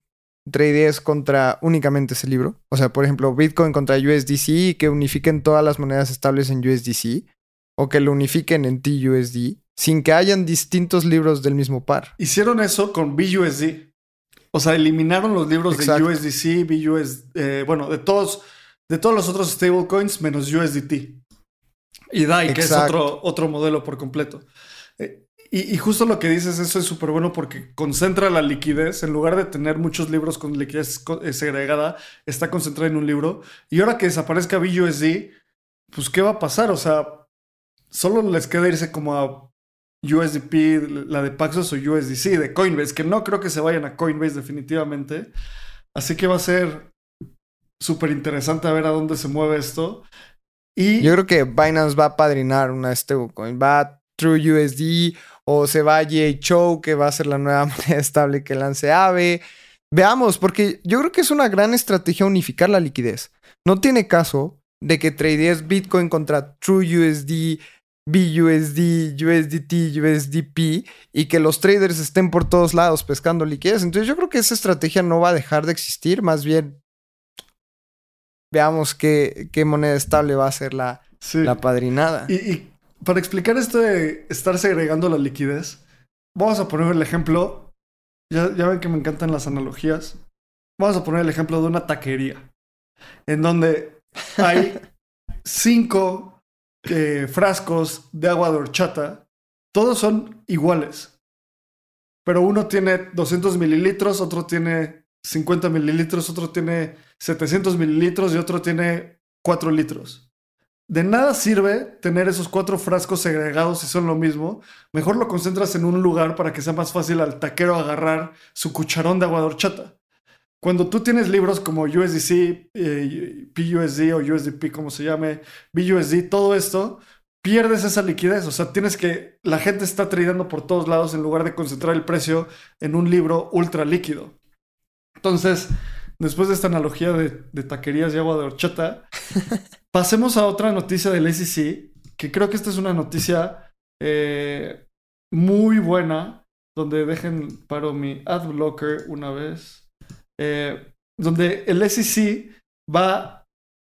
tradees contra únicamente ese libro. O sea, por ejemplo, Bitcoin contra USDC y que unifiquen todas las monedas estables en USDC o que lo unifiquen en TUSD sin que hayan distintos libros del mismo par. Hicieron eso con BUSD. O sea, eliminaron los libros Exacto. de USDC, BUS, eh, bueno, de todos, de todos los otros stablecoins menos USDT. Y DAI, que es otro, otro modelo por completo. Eh, y, y justo lo que dices, eso es súper bueno porque concentra la liquidez. En lugar de tener muchos libros con liquidez eh, segregada, está concentrada en un libro. Y ahora que desaparezca BUSD, pues, ¿qué va a pasar? O sea, solo les queda irse como a USDP, la de Paxos o USDC, de Coinbase, que no creo que se vayan a Coinbase definitivamente. Así que va a ser súper interesante a ver a dónde se mueve esto. Y Yo creo que Binance va a padrinar una stablecoin. Va a True USD o se va a que va a ser la nueva moneda estable que lance AVE. Veamos, porque yo creo que es una gran estrategia unificar la liquidez. No tiene caso de que tradees Bitcoin contra True USD, BUSD, USDT, USDP y que los traders estén por todos lados pescando liquidez. Entonces yo creo que esa estrategia no va a dejar de existir, más bien veamos qué, qué moneda estable va a ser la, sí. la padrinada. Y, y para explicar esto de estar segregando la liquidez, vamos a poner el ejemplo. Ya, ya ven que me encantan las analogías. Vamos a poner el ejemplo de una taquería. En donde hay cinco eh, frascos de agua de horchata. Todos son iguales. Pero uno tiene 200 mililitros, otro tiene 50 mililitros, otro tiene 700 mililitros y otro tiene 4 litros. De nada sirve tener esos cuatro frascos segregados si son lo mismo. Mejor lo concentras en un lugar para que sea más fácil al taquero agarrar su cucharón de agua de horchata. Cuando tú tienes libros como USDC, eh, PUSD o USDP, como se llame, BUSD, todo esto, pierdes esa liquidez. O sea, tienes que. La gente está tradeando por todos lados en lugar de concentrar el precio en un libro ultra líquido. Entonces, después de esta analogía de, de taquerías y agua de horchata, pasemos a otra noticia del SEC, que creo que esta es una noticia eh, muy buena, donde dejen paro mi ad blocker una vez, eh, donde el SEC va,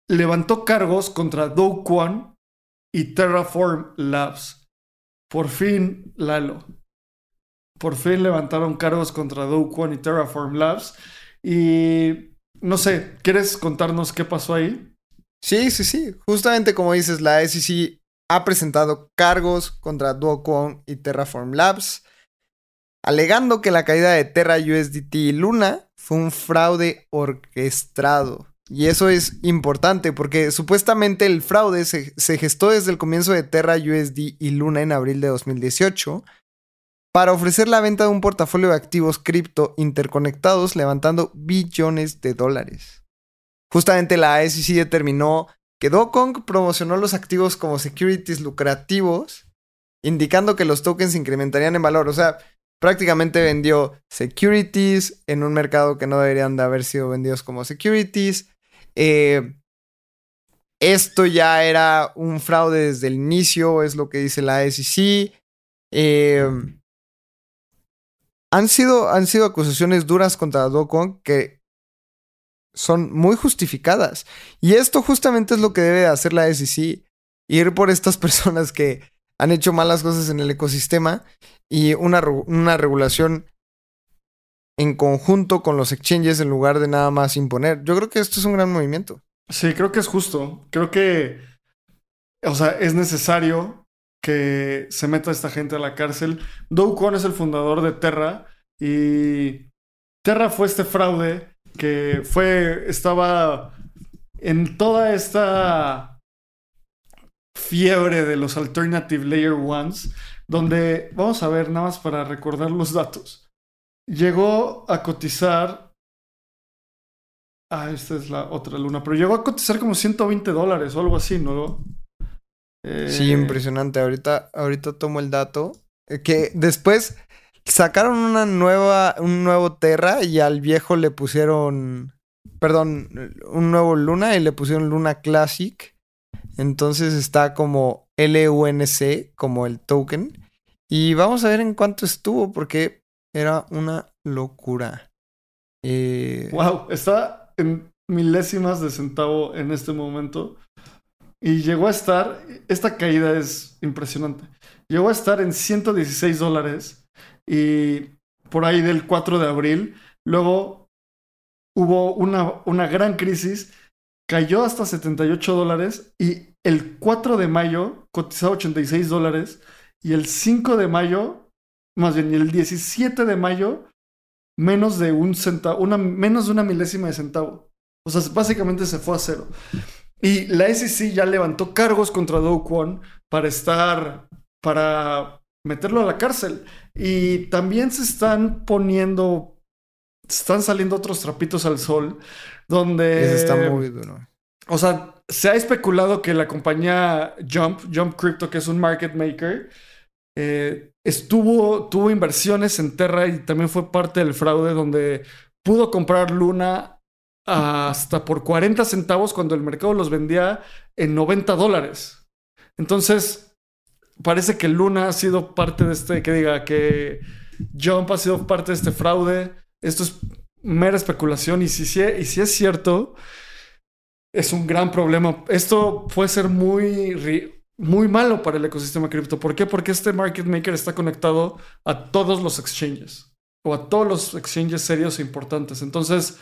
levantó cargos contra Do Kwon y Terraform Labs. Por fin, Lalo. Por fin levantaron cargos contra Do Kwon y Terraform Labs. Y no sé, ¿quieres contarnos qué pasó ahí? Sí, sí, sí. Justamente como dices, la SEC ha presentado cargos contra Duocon y Terraform Labs, alegando que la caída de Terra USDT y Luna fue un fraude orquestado. Y eso es importante porque supuestamente el fraude se, gestó desde el comienzo de Terra USD y Luna en abril de 2018 para ofrecer la venta de un portafolio de activos cripto interconectados levantando billones de dólares. Justamente la SEC determinó que Dokong promocionó los activos como securities lucrativos, indicando que los tokens incrementarían en valor. O sea, prácticamente vendió securities en un mercado que no deberían de haber sido vendidos como securities. Eh, esto ya era un fraude desde el inicio, es lo que dice la SEC. Eh, han, sido, han sido acusaciones duras contra Dokong que son muy justificadas. Y esto justamente es lo que debe hacer la SEC, ir por estas personas que han hecho malas cosas en el ecosistema y una, una regulación en conjunto con los exchanges en lugar de nada más imponer. Yo creo que esto es un gran movimiento. Sí, creo que es justo. Creo que, o sea, es necesario que se meta esta gente a la cárcel. Do Kwon es el fundador de Terra y Terra fue este fraude que fue, estaba en toda esta fiebre de los alternative layer ones, donde, vamos a ver, nada más para recordar los datos, llegó a cotizar, ah, esta es la otra luna, pero llegó a cotizar como 120 dólares o algo así, ¿no? Eh... Sí, impresionante, ahorita, ahorita tomo el dato, eh, que después sacaron una nueva, un nuevo Terra y al viejo le pusieron, perdón, un nuevo Luna y le pusieron Luna Classic. Entonces está como LUNC, como el token. Y vamos a ver en cuánto estuvo, porque era una locura. Eh... Wow, está en milésimas de centavo en este momento. Y llegó a estar, esta caída es impresionante. Llegó a estar en 116 dólares y por ahí del 4 de abril. Luego hubo una, una gran crisis, cayó hasta 78 dólares y el 4 de mayo cotizaba 86 dólares y el 5 de mayo, más bien, el 17 de mayo, menos de un centavo, una, menos de una milésima de centavo. O sea, básicamente se fue a cero. Y la SEC ya levantó cargos contra Do Kwon para estar, para meterlo a la cárcel. Y también se están poniendo, están saliendo otros trapitos al sol, donde... Ese está muy duro. O sea, se ha especulado que la compañía Jump, Jump Crypto, que es un market maker, eh, estuvo, tuvo inversiones en Terra y también fue parte del fraude donde pudo comprar Luna hasta por 40 centavos cuando el mercado los vendía en 90 dólares. Entonces, parece que Luna ha sido parte de este, que diga que Jump ha sido parte de este fraude. Esto es mera especulación y si, y si es cierto, es un gran problema. Esto puede ser muy, muy malo para el ecosistema cripto. ¿Por qué? Porque este market maker está conectado a todos los exchanges o a todos los exchanges serios e importantes. Entonces,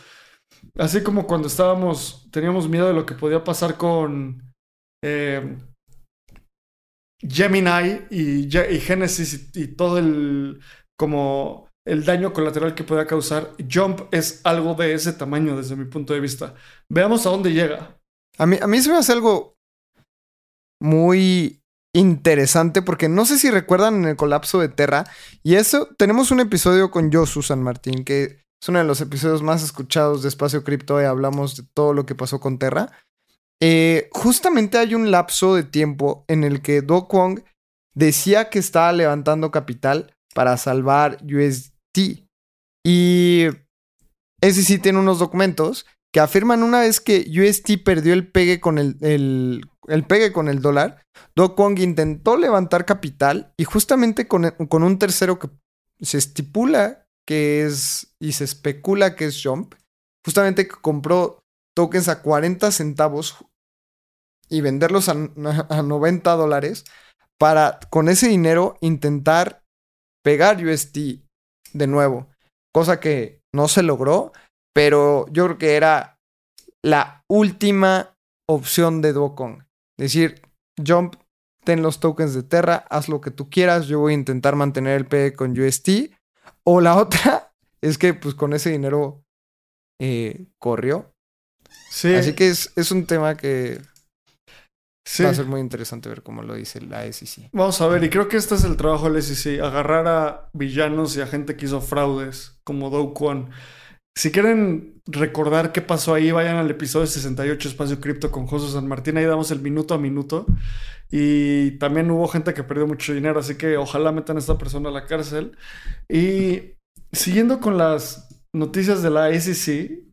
así como cuando estábamos, teníamos miedo de lo que podía pasar con eh, Gemini y, Ge- y Genesis y, y todo el como el daño colateral que podía causar, Jump es algo de ese tamaño desde mi punto de vista. Veamos a dónde llega. A mí, a mí se me hace algo muy interesante porque no sé si recuerdan en el colapso de Terra y eso tenemos un episodio con Josu San Martín que es uno de los episodios más escuchados de Espacio Cripto y hablamos de todo lo que pasó con Terra. Eh, justamente hay un lapso de tiempo en el que Do Kwon decía que estaba levantando capital para salvar UST y ese sí tiene unos documentos que afirman una vez que UST perdió el pegue con el, el pegue con el dólar, Do intentó levantar capital y justamente con, con un tercero que se estipula que es y se especula que es Jump, justamente que compró tokens a 40 centavos y venderlos a, a 90 dólares para con ese dinero intentar pegar UST de nuevo, cosa que no se logró, pero yo creo que era la última opción de Dokong. Decir, Jump, ten los tokens de Terra, haz lo que tú quieras, yo voy a intentar mantener el P con UST. O la otra es que pues con ese dinero eh, corrió. Sí, Así que es, es un tema que sí. va a ser muy interesante ver cómo lo dice la SEC. Vamos a ver, y creo que este es el trabajo del SEC, agarrar a villanos y a gente que hizo fraudes, como Do Kwon. Si quieren recordar qué pasó ahí, vayan al episodio 68 Espacio Cripto con José San Martín, ahí damos el minuto a minuto. Y también hubo gente que perdió mucho dinero, así que ojalá metan a esta persona a la cárcel. Y siguiendo con las noticias de la SEC,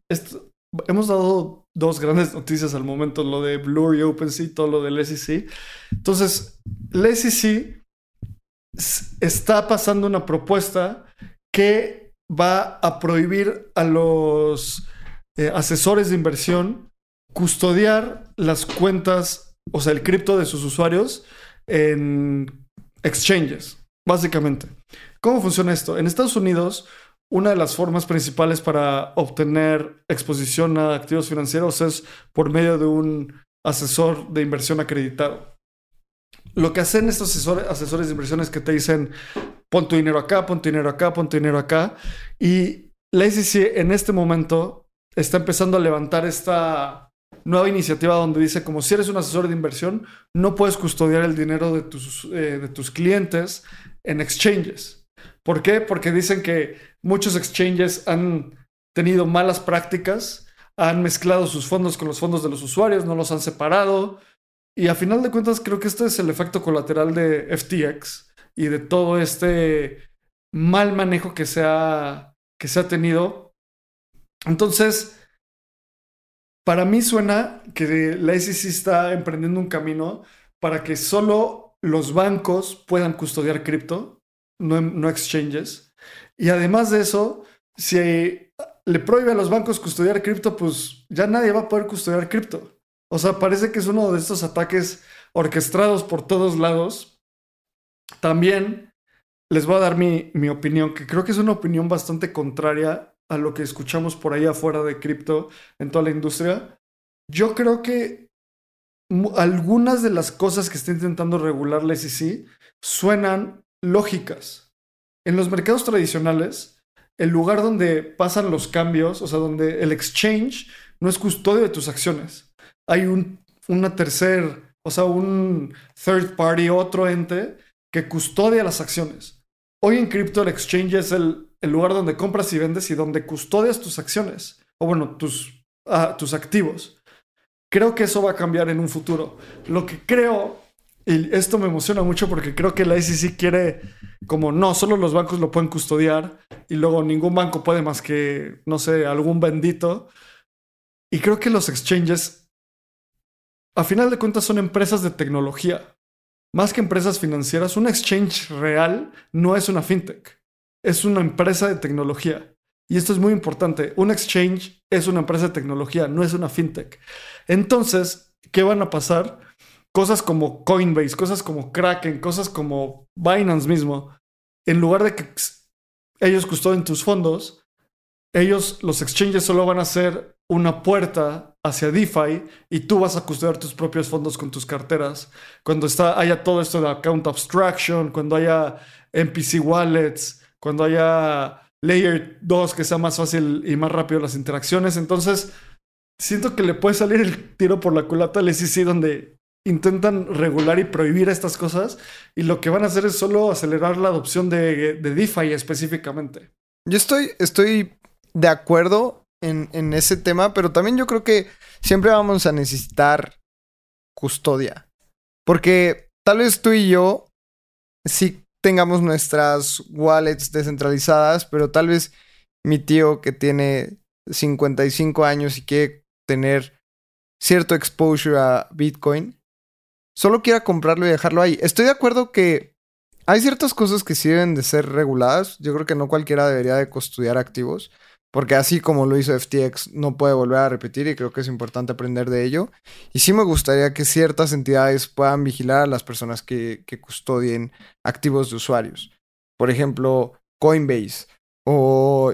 hemos dado dos grandes noticias al momento, lo de Blur y OpenSea, todo lo del SEC. Entonces, la SEC está pasando una propuesta que va a prohibir a los eh, asesores de inversión custodiar las cuentas, o sea, el cripto de sus usuarios en exchanges, básicamente. ¿Cómo funciona esto? En Estados Unidos, una de las formas principales para obtener exposición a activos financieros es por medio de un asesor de inversión acreditado. Lo que hacen estos asesores, asesores de inversión es que te dicen, pon tu dinero acá, pon tu dinero acá, pon tu dinero acá. Y la SEC en este momento está empezando a levantar esta nueva iniciativa donde dice como si eres un asesor de inversión, no puedes custodiar el dinero de tus, eh, de tus clientes en exchanges. ¿Por qué? Porque dicen que muchos exchanges han tenido malas prácticas, han mezclado sus fondos con los fondos de los usuarios, no los han separado. Y a final de cuentas creo que este es el efecto colateral de FTX y de todo este mal manejo que se ha, que se ha tenido. Entonces, para mí suena que la SEC está emprendiendo un camino para que solo los bancos puedan custodiar cripto, no, no exchanges. Y además de eso, si le prohíbe a los bancos custodiar cripto, pues ya nadie va a poder custodiar cripto. O sea, parece que es uno de estos ataques orquestados por todos lados. También les voy a dar mi, mi opinión, que creo que es una opinión bastante contraria a lo que escuchamos por ahí afuera de cripto en toda la industria. Yo creo que algunas de las cosas que está intentando regular la SEC suenan lógicas. En los mercados tradicionales, el lugar donde pasan los cambios, o sea, donde el exchange no es custodio de tus acciones. Hay un, una tercer, o sea, un third party, otro ente que custodia las acciones. Hoy en cripto el exchange es el, el lugar donde compras y vendes y donde custodias tus acciones, o bueno, tus, ah, tus activos. Creo que eso va a cambiar en un futuro. Lo que creo, y esto me emociona mucho porque creo que la SEC quiere, como no, solo los bancos lo pueden custodiar y luego ningún banco puede más que, no sé, algún bendito. Y creo que los exchanges, a final de cuentas, son empresas de tecnología. Más que empresas financieras, un exchange real no es una fintech. Es una empresa de tecnología. Y esto es muy importante. Un exchange es una empresa de tecnología, no es una fintech. Entonces, ¿qué van a pasar? cosas como Coinbase, cosas como Kraken, cosas como Binance mismo, en lugar de que ellos custodien tus fondos, ellos, los exchanges solo van a ser una puerta hacia DeFi y tú vas a custodiar tus propios fondos con tus carteras. Cuando está, haya todo esto de account abstraction, cuando haya MPC wallets, cuando haya Layer 2 que sea más fácil y más rápido las interacciones. Entonces, siento que le puede salir el tiro por la culata al SEC donde intentan regular y prohibir estas cosas y lo que van a hacer es solo acelerar la adopción de, de DeFi específicamente. Yo estoy, estoy de acuerdo en, ese tema, pero también yo creo que siempre vamos a necesitar custodia. Porque tal vez tú y yo sí tengamos nuestras wallets descentralizadas, pero tal vez mi tío que tiene 55 años y quiere tener cierto exposure a Bitcoin, solo quiera comprarlo y dejarlo ahí. Estoy de acuerdo que hay ciertas cosas que sí deben de ser reguladas. Yo creo que no cualquiera debería de custodiar activos. Porque así como lo hizo FTX, no puede volver a repetir y creo que es importante aprender de ello. Y sí me gustaría que ciertas entidades puedan vigilar a las personas que, custodien activos de usuarios. Por ejemplo, Coinbase. O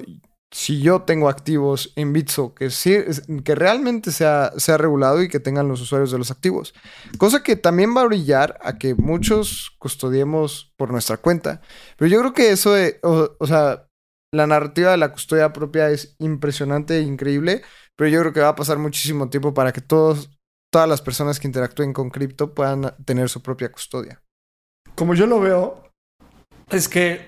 si yo tengo activos en Bitso, que, sí, que realmente sea, sea regulado y que tengan los usuarios de los activos. Cosa que también va a brillar a que muchos custodiemos por nuestra cuenta. Pero yo creo que eso, de, o sea, la narrativa de la custodia propia es impresionante e increíble, pero yo creo que va a pasar muchísimo tiempo para que todos, todas las personas que interactúen con cripto puedan tener su propia custodia. Como yo lo veo, es que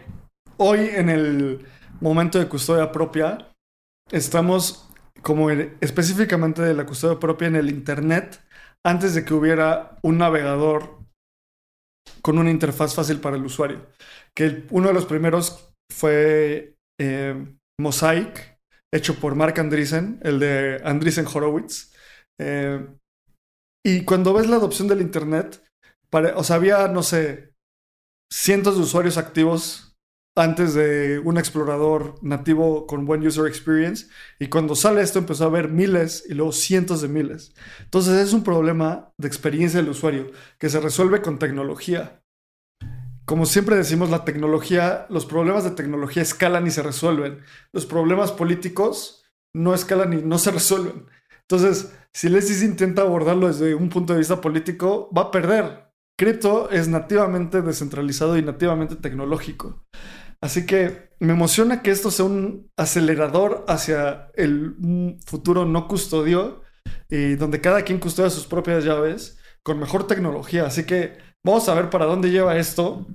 hoy en el momento de custodia propia, estamos como en- específicamente de la custodia propia en el Internet, antes de que hubiera un navegador con una interfaz fácil para el usuario. Que uno de los primeros fue eh, Mosaic, hecho por Mark Andreessen, el de Andreessen Horowitz. Eh, y cuando ves la adopción del Internet, o sea, había, no sé, cientos de usuarios activos antes de un explorador nativo con buen user experience. Y cuando sale esto empezó a haber miles y luego cientos de miles. Entonces es un problema de experiencia del usuario que se resuelve con tecnología. Como siempre decimos, la tecnología, los problemas de tecnología escalan y se resuelven. Los problemas políticos no escalan y no se resuelven. Entonces, si Lesis intenta abordarlo desde un punto de vista político, va a perder. Cripto es nativamente descentralizado y nativamente tecnológico. Así que me emociona que esto sea un acelerador hacia el futuro no custodio y donde cada quien custodia sus propias llaves con mejor tecnología. Así que vamos a ver para dónde lleva esto.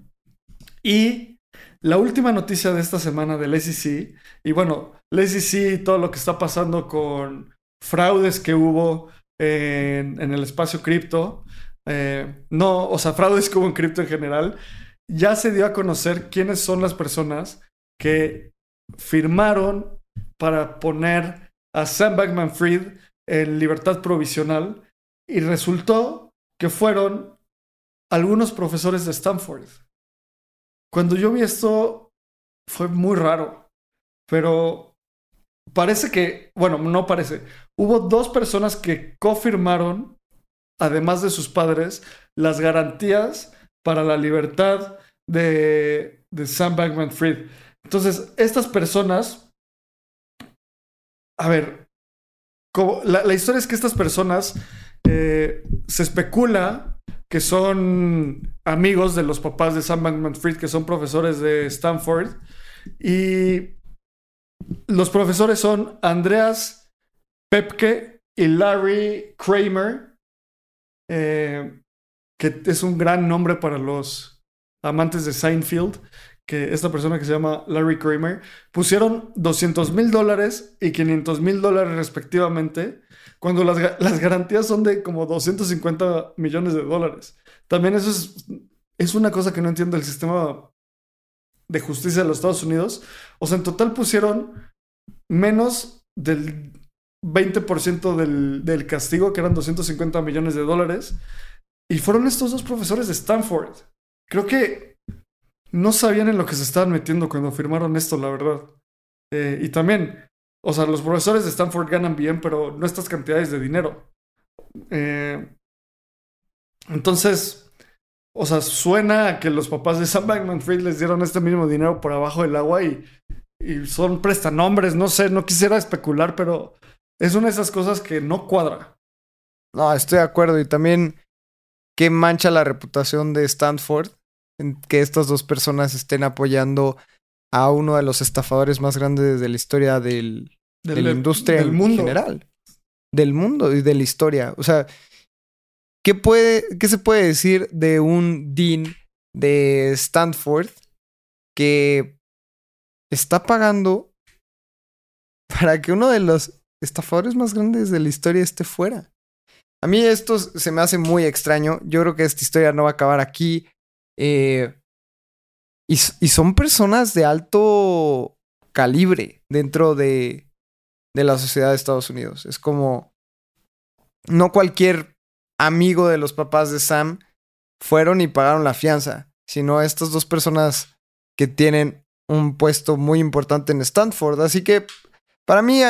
Y la última noticia de esta semana del SEC, y bueno, el SEC y todo lo que está pasando con fraudes que hubo en, el espacio cripto, eh, no, o sea, fraudes que hubo en cripto en general, ya se dio a conocer quiénes son las personas que firmaron para poner a Sam Bankman Fried en libertad provisional y resultó que fueron algunos profesores de Stanford. Cuando yo vi esto fue muy raro, pero parece que, bueno, no parece, hubo dos personas que confirmaron, además de sus padres, las garantías para la libertad de, de Sam Bankman Fried. Entonces, estas personas, a ver, la, historia es que estas personas eh, se especula que son amigos de los papás de Sam Bankman Fried, que son profesores de Stanford. Y los profesores son Andreas Pepke y Larry Kramer, eh, que es un gran nombre para los amantes de Seinfeld, que esta persona que se llama Larry Kramer, pusieron 200 mil dólares y 500 mil dólares respectivamente, cuando las, las, garantías son de como 250 millones de dólares. También eso es, es una cosa que no entiendo el sistema de justicia de los Estados Unidos. O sea, en total pusieron menos del 20% del, del castigo, que eran 250 millones de dólares. Y fueron estos dos profesores de Stanford. Creo que no sabían en lo que se estaban metiendo cuando firmaron esto, la verdad. Eh, y también, o sea, los profesores de Stanford ganan bien, pero no estas cantidades de dinero. Eh, Entonces, o sea, suena que los papás de Sam Bankman Fried les dieron este mismo dinero por abajo del agua y, y son prestanombres, no sé, no quisiera especular, pero es una de esas cosas que no cuadra. No, estoy de acuerdo. Y también que mancha la reputación de Stanford en que estas dos personas estén apoyando a uno de los estafadores más grandes de la historia del, de la industria del en mundo. general. Del mundo y de la historia. O sea, ¿qué, puede, ¿qué se puede decir de un dean de Stanford que está pagando para que uno de los estafadores más grandes de la historia esté fuera? A mí esto se me hace muy extraño. Yo creo que esta historia no va a acabar aquí. Eh, y, son personas de alto calibre dentro de, de la sociedad de Estados Unidos. Es como, no cualquier amigo de los papás de Sam fueron y pagaron la fianza, sino estas dos personas que tienen un puesto muy importante en Stanford. Así que para mí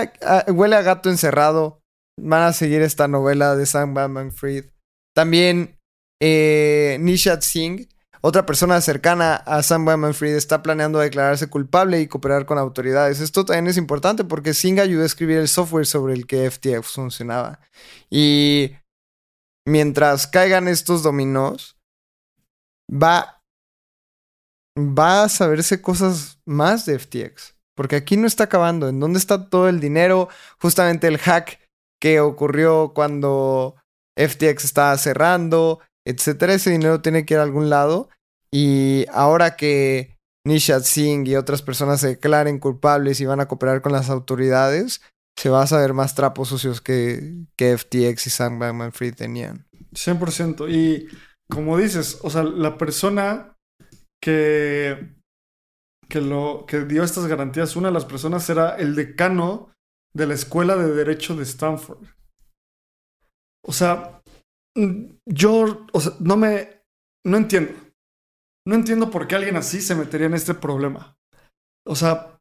huele a gato encerrado. Van a seguir esta novela de Sam Bankman Fried. También eh, Nishat Singh, otra persona cercana a Sam Bankman Fried, está planeando declararse culpable y cooperar con autoridades. Esto también es importante porque Singh ayudó a escribir el software sobre el que FTX funcionaba. Y mientras caigan estos dominós, va, va a saberse cosas más de FTX. Porque aquí no está acabando. ¿En dónde está todo el dinero? Justamente el hack que ocurrió cuando FTX estaba cerrando, etcétera. Ese dinero tiene que ir a algún lado. Y ahora que Nishat Singh y otras personas se declaren culpables y van a cooperar con las autoridades, se va a saber más trapos sucios que, que FTX y Sam Bankman Fried tenían. 100%. Y como dices, o sea, la persona que, que, lo, que dio estas garantías, una de las personas era el decano de la Escuela de Derecho de Stanford. O sea, yo no me... No entiendo. No entiendo por qué alguien así se metería en este problema. O sea,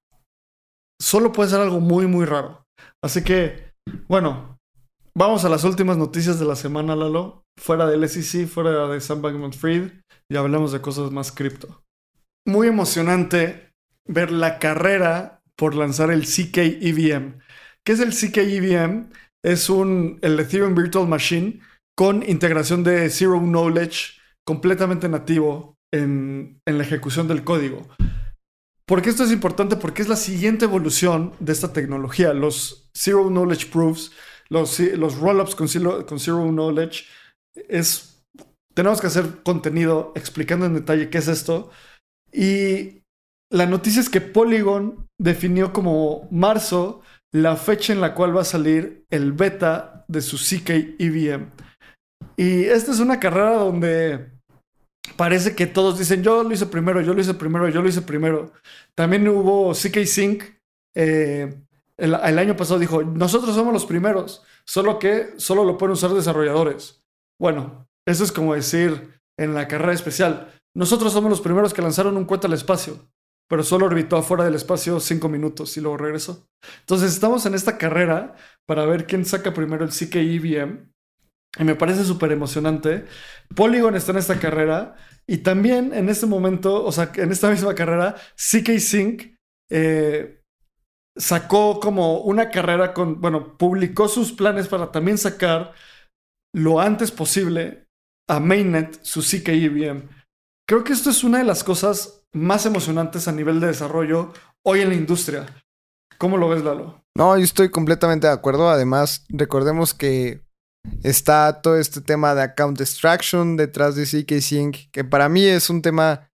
solo puede ser algo muy, muy raro. Así que, bueno, vamos a las últimas noticias de la semana, Lalo. Fuera del SEC, fuera de Sam Bankman Fried, y hablemos de cosas más cripto. Muy emocionante ver la carrera por lanzar el CK EVM. ¿Qué es el CK EVM? Es un, el Ethereum Virtual Machine con integración de Zero Knowledge completamente nativo en, la ejecución del código. ¿Por qué esto es importante? Porque es la siguiente evolución de esta tecnología. Los Zero Knowledge Proofs, los, los rollups con zero Knowledge, es, tenemos que hacer contenido explicando en detalle qué es esto. Y la noticia es que Polygon definió como marzo la fecha en la cual va a salir el beta de su CK EVM. Y esta es una carrera donde parece que todos dicen, yo lo hice primero, yo lo hice primero, yo lo hice primero. También hubo CK Sync, eh, el, el, año pasado dijo, nosotros somos los primeros, solo que solo lo pueden usar desarrolladores. Bueno, eso es como decir en la carrera especial, nosotros somos los primeros que lanzaron un cohete al espacio, pero solo orbitó afuera del espacio cinco minutos y luego regresó. Entonces estamos en esta carrera para ver quién saca primero el CK EVM y me parece súper emocionante. Polygon está en esta carrera. Y también en este momento, o sea, en esta misma carrera, CK Sync eh, sacó como una carrera con, bueno, publicó sus planes para también sacar lo antes posible a Mainnet su CK EVM. Creo que esto es una de las cosas más emocionantes a nivel de desarrollo hoy en la industria. ¿Cómo lo ves, Lalo? No, yo estoy completamente de acuerdo. Además, recordemos que Está todo este tema de account extraction detrás de CK Sync, que para mí es un tema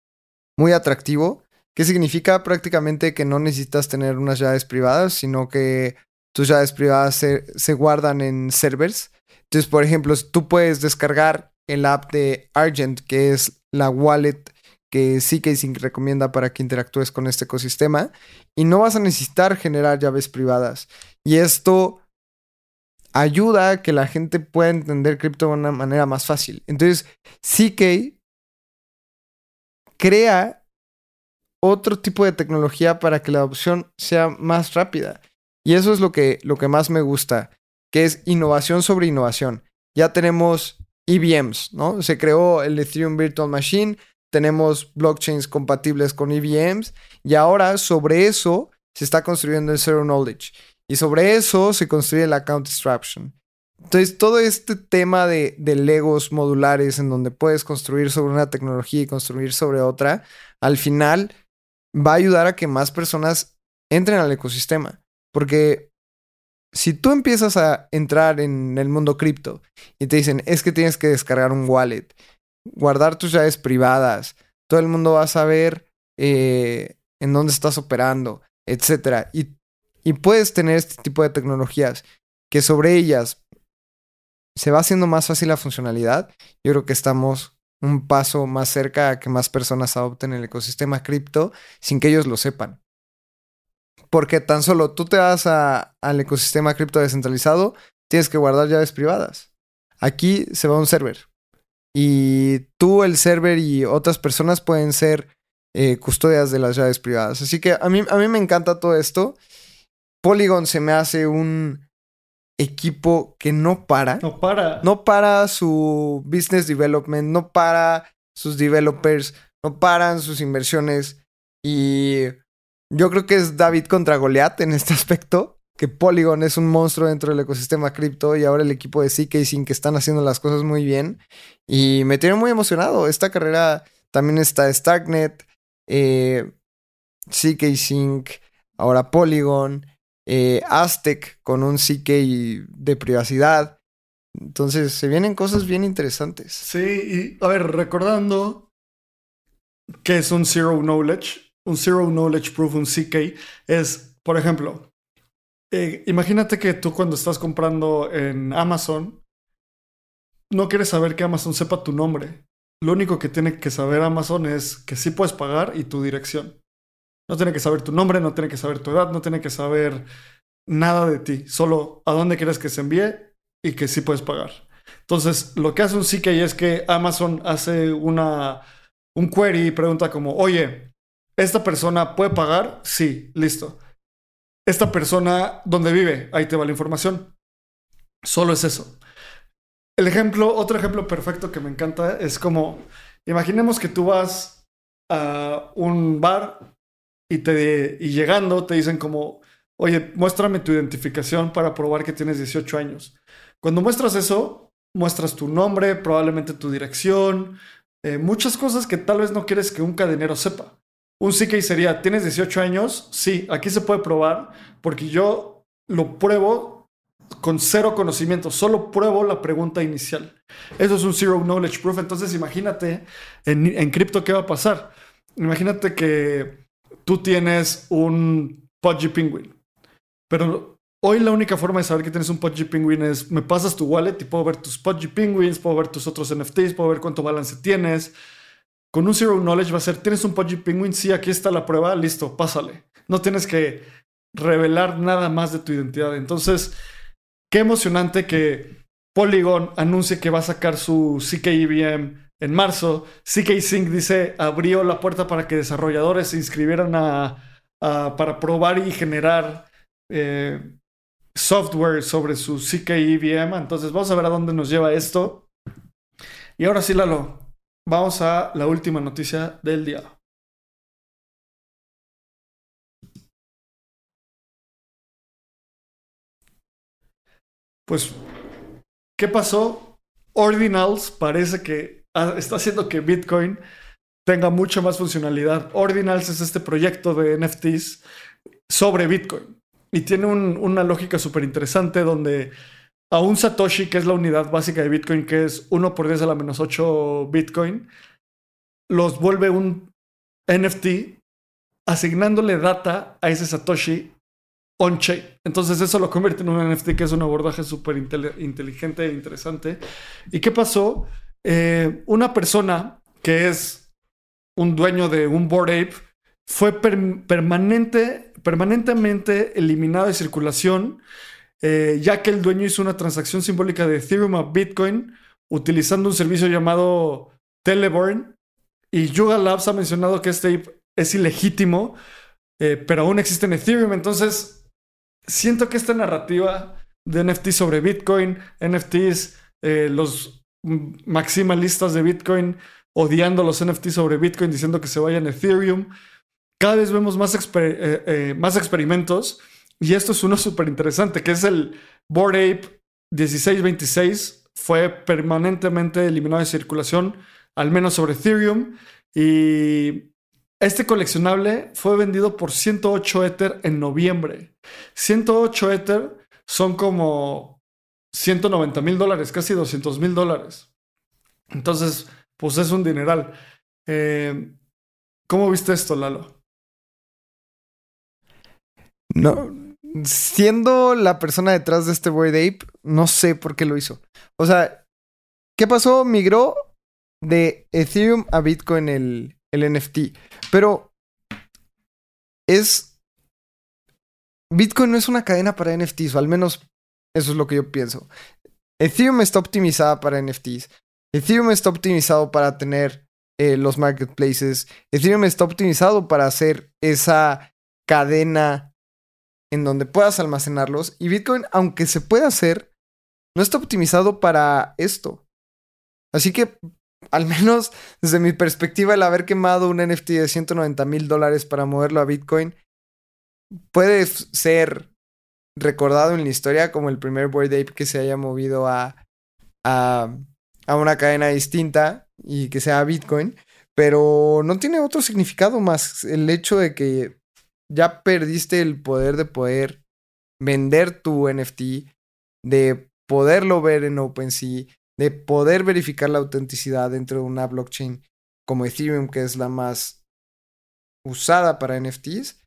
muy atractivo, que significa prácticamente que no necesitas tener unas llaves privadas, sino que tus llaves privadas se, se guardan en servers. Entonces, por ejemplo, tú puedes descargar el app de Argent, que es la wallet que CK Sync recomienda para que interactúes con este ecosistema, y no vas a necesitar generar llaves privadas. Y esto ayuda a que la gente pueda entender cripto de una manera más fácil. Entonces, CK crea otro tipo de tecnología para que la adopción sea más rápida. Y eso es lo que, lo que más me gusta, que es innovación sobre innovación. Ya tenemos EVMs, ¿no? Se creó el Ethereum Virtual Machine, tenemos blockchains compatibles con EVMs y ahora sobre eso se está construyendo el Zero Knowledge y sobre eso se construye el Account Extraction. Entonces, todo este tema de, de legos modulares en donde puedes construir sobre una tecnología y construir sobre otra, al final va a ayudar a que más personas entren al ecosistema. Porque si tú empiezas a entrar en el mundo cripto y te dicen, es que tienes que descargar un wallet, guardar tus llaves privadas, todo el mundo va a saber eh, en dónde estás operando, etc. Y, y puedes tener este tipo de tecnologías que sobre ellas se va haciendo más fácil la funcionalidad. Yo creo que estamos un paso más cerca a que más personas adopten el ecosistema cripto sin que ellos lo sepan. Porque tan solo tú te vas a- al ecosistema cripto descentralizado, tienes que guardar llaves privadas. Aquí se va a un server. Y tú, el server y otras personas pueden ser eh, custodias de las llaves privadas. Así que a mí, a mí me encanta todo esto. Polygon se me hace un equipo que no para. No para. No para su business development, no para sus developers, no paran sus inversiones. Y yo creo que es David contra Goliath en este aspecto. Que Polygon es un monstruo dentro del ecosistema cripto y ahora el equipo de CK Sync que están haciendo las cosas muy bien. Y me tiene muy emocionado. Esta carrera también está Starknet, eh, CK Sync, ahora Polygon, eh, Aztec con un CK de privacidad. Entonces se vienen cosas bien interesantes. Sí, y a ver, recordando que es un Zero Knowledge, un Zero Knowledge Proof, un CK, es, por ejemplo, eh, imagínate que tú cuando estás comprando en Amazon, no quieres saber que Amazon sepa tu nombre. Lo único que tiene que saber Amazon es que sí puedes pagar y tu dirección. No tiene que saber tu nombre, no tiene que saber tu edad, no tiene que saber nada de ti. Solo a dónde quieres que se envíe y que sí puedes pagar. Entonces, lo que hace un CK es que Amazon hace una, un query y pregunta como, oye, ¿esta persona puede pagar? Sí, listo. Esta persona, ¿dónde vive? Ahí te va la información. Solo es eso. El ejemplo, otro ejemplo perfecto que me encanta es como, imaginemos que tú vas a un bar y, te, y llegando te dicen como, oye, muéstrame tu identificación para probar que tienes 18 años. Cuando muestras eso, muestras tu nombre, probablemente tu dirección, eh, muchas cosas que tal vez no quieres que un cadenero sepa. Un CK sería, ¿tienes 18 años? Sí, aquí se puede probar porque yo lo pruebo con cero conocimiento, solo pruebo la pregunta inicial. Eso es un Zero Knowledge Proof. Entonces imagínate en, en cripto qué va a pasar. Imagínate que tú tienes un Pudgy Penguin, pero hoy la única forma de saber que tienes un Pudgy Penguin es me pasas tu wallet y puedo ver tus Pudgy Penguins, puedo ver tus otros NFTs, puedo ver cuánto balance tienes. Con un Zero Knowledge va a ser, ¿tienes un Pudgy Penguin? Sí, aquí está la prueba, listo, pásale. No tienes que revelar nada más de tu identidad. Entonces, qué emocionante que Polygon anuncie que va a sacar su CKEVM en marzo. CK Sync dice, abrió la puerta para que desarrolladores se inscribieran a, para probar y generar eh, software sobre su CKEVM. Entonces, vamos a ver a dónde nos lleva esto. Y ahora sí, Lalo, vamos a la última noticia del día. Pues, ¿qué pasó? Ordinals parece que está haciendo que Bitcoin tenga mucha más funcionalidad. Ordinals es este proyecto de NFTs sobre Bitcoin y tiene un- una lógica súper interesante donde a un Satoshi, que es la unidad básica de Bitcoin, que es 1 por 10 a la menos 8 Bitcoin, los vuelve un NFT asignándole data a ese Satoshi on-chain. Entonces eso lo convierte en un NFT que es un abordaje súper inteligente e interesante. ¿Y qué pasó? Eh, una persona que es un dueño de un Bored Ape fue per- permanente, permanentemente eliminado de circulación eh, ya que el dueño hizo una transacción simbólica de Ethereum a Bitcoin utilizando un servicio llamado Teleborn. Y Yuga Labs ha mencionado que este ape es ilegítimo, eh, pero aún existe en Ethereum. Entonces, siento que esta narrativa de NFT sobre Bitcoin, NFTs, los maximalistas de Bitcoin odiando los NFT sobre Bitcoin, diciendo que se vayan a Ethereum. Cada vez vemos más, eh, eh, más experimentos y esto es uno súper interesante, que es el Bored Ape 1626. Fue permanentemente eliminado de circulación, al menos sobre Ethereum. Y este coleccionable fue vendido por 108 Ether en noviembre. 108 Ether son como 190 mil dólares, casi 200 mil dólares. Entonces, pues es un dineral. Eh, ¿Cómo viste esto, Lalo? No. Siendo la persona detrás de este Boyd Ape, no sé por qué lo hizo. O sea, ¿qué pasó? Migró de Ethereum a Bitcoin el, el NFT. Pero es. Bitcoin no es una cadena para NFTs, o al menos eso es lo que yo pienso. Ethereum está optimizada para NFTs. Ethereum está optimizado para tener eh, los marketplaces. Ethereum está optimizado para hacer esa cadena en donde puedas almacenarlos. Y Bitcoin, aunque se pueda hacer, no está optimizado para esto. Así que, al menos desde mi perspectiva, el haber quemado un NFT de 190 mil dólares para moverlo a Bitcoin puede ser recordado en la historia como el primer Bored Ape que se haya movido a, a, a una cadena distinta y que sea Bitcoin. Pero no tiene otro significado más el hecho de que ya perdiste el poder de poder vender tu NFT, de poderlo ver en OpenSea, de poder verificar la autenticidad dentro de una blockchain como Ethereum, que es la más usada para NFTs.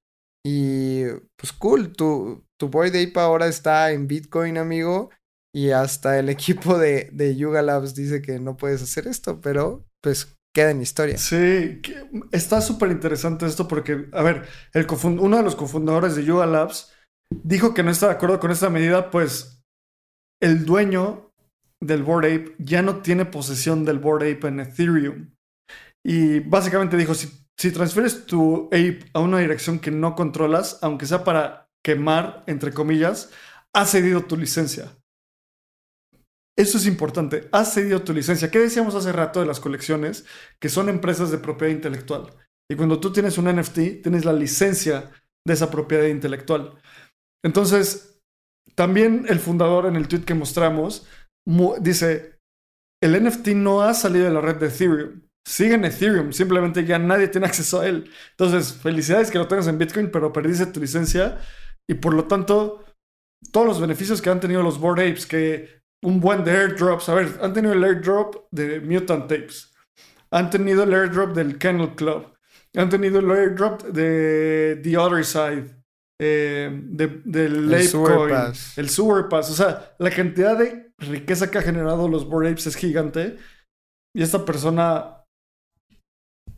Y pues cool, tu, Boyd Ape ahora está en Bitcoin, amigo. Y hasta el equipo de, de Yuga Labs dice que no puedes hacer esto, pero pues queda en historia. Sí, está súper interesante esto porque, a ver, uno de los cofundadores de Yuga Labs dijo que no está de acuerdo con esta medida, pues el dueño del Bored Ape ya no tiene posesión del Bored Ape en Ethereum. Y básicamente dijo, si, si transfieres tu Ape a una dirección que no controlas, aunque sea para quemar, entre comillas, has cedido tu licencia. Eso es importante. Has cedido tu licencia. ¿Qué decíamos hace rato de las colecciones? Que son empresas de propiedad intelectual. Y cuando tú tienes un NFT, tienes la licencia de esa propiedad intelectual. Entonces, también el fundador en el tweet que mostramos dice, el NFT no ha salido de la red de Ethereum. Sigue en Ethereum, simplemente ya nadie tiene acceso a él. Entonces, felicidades que lo tengas en Bitcoin, pero perdiste tu licencia y por lo tanto, todos los beneficios que han tenido los Bored Apes, que un buen de airdrops, a ver, han tenido el airdrop de Mutant Tapes, han tenido el airdrop del Kennel Club, han tenido el airdrop de The Other Side, eh, de, del El Sewer Apecoin, Pass. el Sewer Pass. O sea, la cantidad de riqueza que ha generado los Bored Apes es gigante. Y esta persona,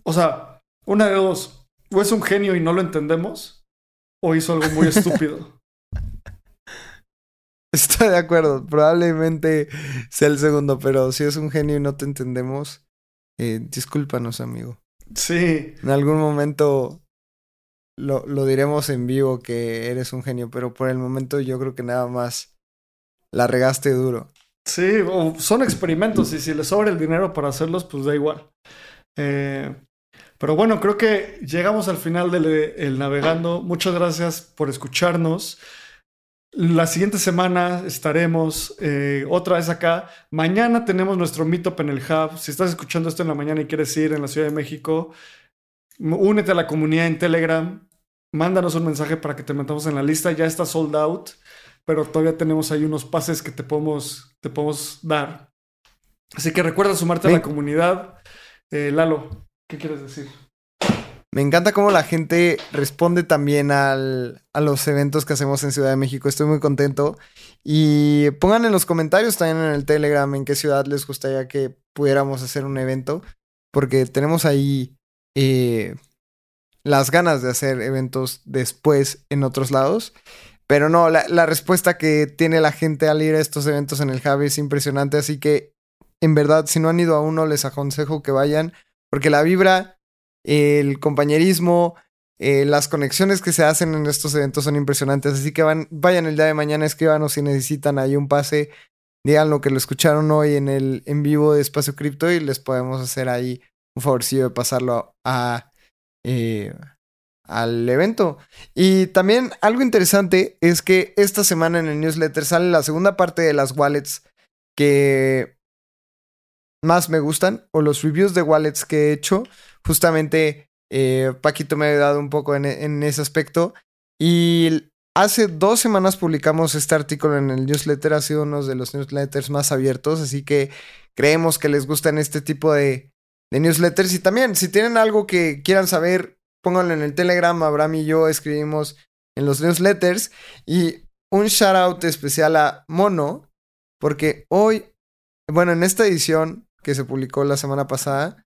o sea, una de dos, o es un genio y no lo entendemos, o hizo algo muy estúpido. Estoy de acuerdo, probablemente sea el segundo, pero si es un genio y no te entendemos, eh, discúlpanos, amigo. Sí, En algún momento lo, lo diremos en vivo que eres un genio, pero por el momento yo creo que nada más la regaste duro. sí, o son experimentos y si les sobra el dinero para hacerlos, pues da igual. Eh, pero bueno, creo que llegamos al final del el navegando. Muchas gracias por escucharnos. La siguiente semana estaremos eh, otra vez acá. Mañana tenemos nuestro meetup en el Hub. Si estás escuchando esto en la mañana y quieres ir en la Ciudad de México, únete a la comunidad en Telegram. Mándanos un mensaje para que te metamos en la lista. Ya está sold out, pero todavía tenemos ahí unos pases que te podemos, te podemos dar. Así que recuerda sumarte a la comunidad. Eh, Lalo, ¿qué quieres decir? Me encanta cómo la gente responde también al, a los eventos que hacemos en Ciudad de México. Estoy muy contento. Y pongan en los comentarios también en el Telegram en qué ciudad les gustaría que pudiéramos hacer un evento. Porque tenemos ahí eh, las ganas de hacer eventos después en otros lados. Pero no, la, la respuesta que tiene la gente al ir a estos eventos en el Hub es impresionante. Así que, en verdad, si no han ido a uno, les aconsejo que vayan. Porque la vibra el compañerismo, eh, las conexiones que se hacen en estos eventos son impresionantes. Así que vayan el día de mañana, escríbanos si necesitan ahí un pase digan lo que lo escucharon hoy en el en vivo de Espacio Cripto y les podemos hacer ahí un favorcillo de pasarlo a, eh, al evento. Y también algo interesante es que esta semana en el newsletter sale la segunda parte de las wallets que más me gustan o los reviews de wallets que he hecho. Justamente eh, Paquito me ha ayudado un poco en, en ese aspecto. Y Hace dos semanas publicamos este artículo en el newsletter, ha sido uno de los newsletters más abiertos, así que creemos que les gustan este tipo de, de newsletters. Y también, si tienen algo que quieran saber, pónganlo en el Telegram. Abraham y yo escribimos en los newsletters. Y un shout out especial a Mono, porque hoy, bueno, en esta edición que se publicó la semana pasada,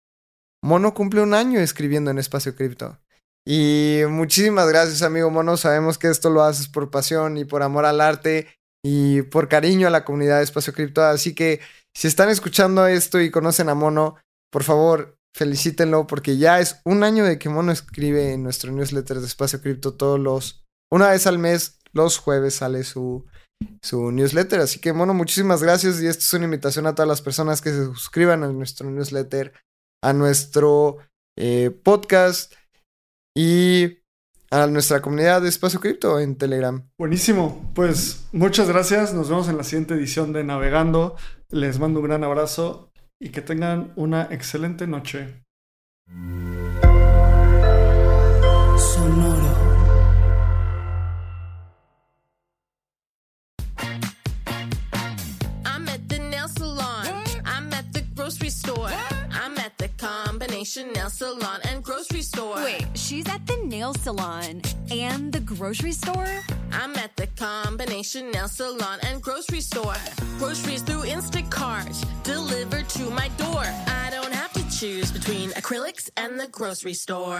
Mono cumple un año escribiendo en Espacio Cripto. Y muchísimas gracias, amigo Mono. Sabemos que esto lo haces por pasión y por amor al arte y por cariño a la comunidad de Espacio Cripto. Así que si están escuchando esto y conocen a Mono, por favor, felicítenlo porque ya es un año de que Mono escribe en nuestro newsletter de Espacio Cripto todos los, una vez al mes, los jueves sale su, su newsletter. Así que, Mono, muchísimas gracias y esto es una invitación a todas las personas que se suscriban a nuestro newsletter, a nuestro eh, podcast y a nuestra comunidad de Espacio Cripto en Telegram. Buenísimo, pues muchas gracias, nos vemos en la siguiente edición de Navegando, les mando un gran abrazo y que tengan una excelente noche. Sonoro. Salon and grocery store. Wait, she's at the nail salon and the grocery store? I'm at the combination nail salon and grocery store. Groceries through Instacart, delivered to my door. I don't have to choose between acrylics and the grocery store.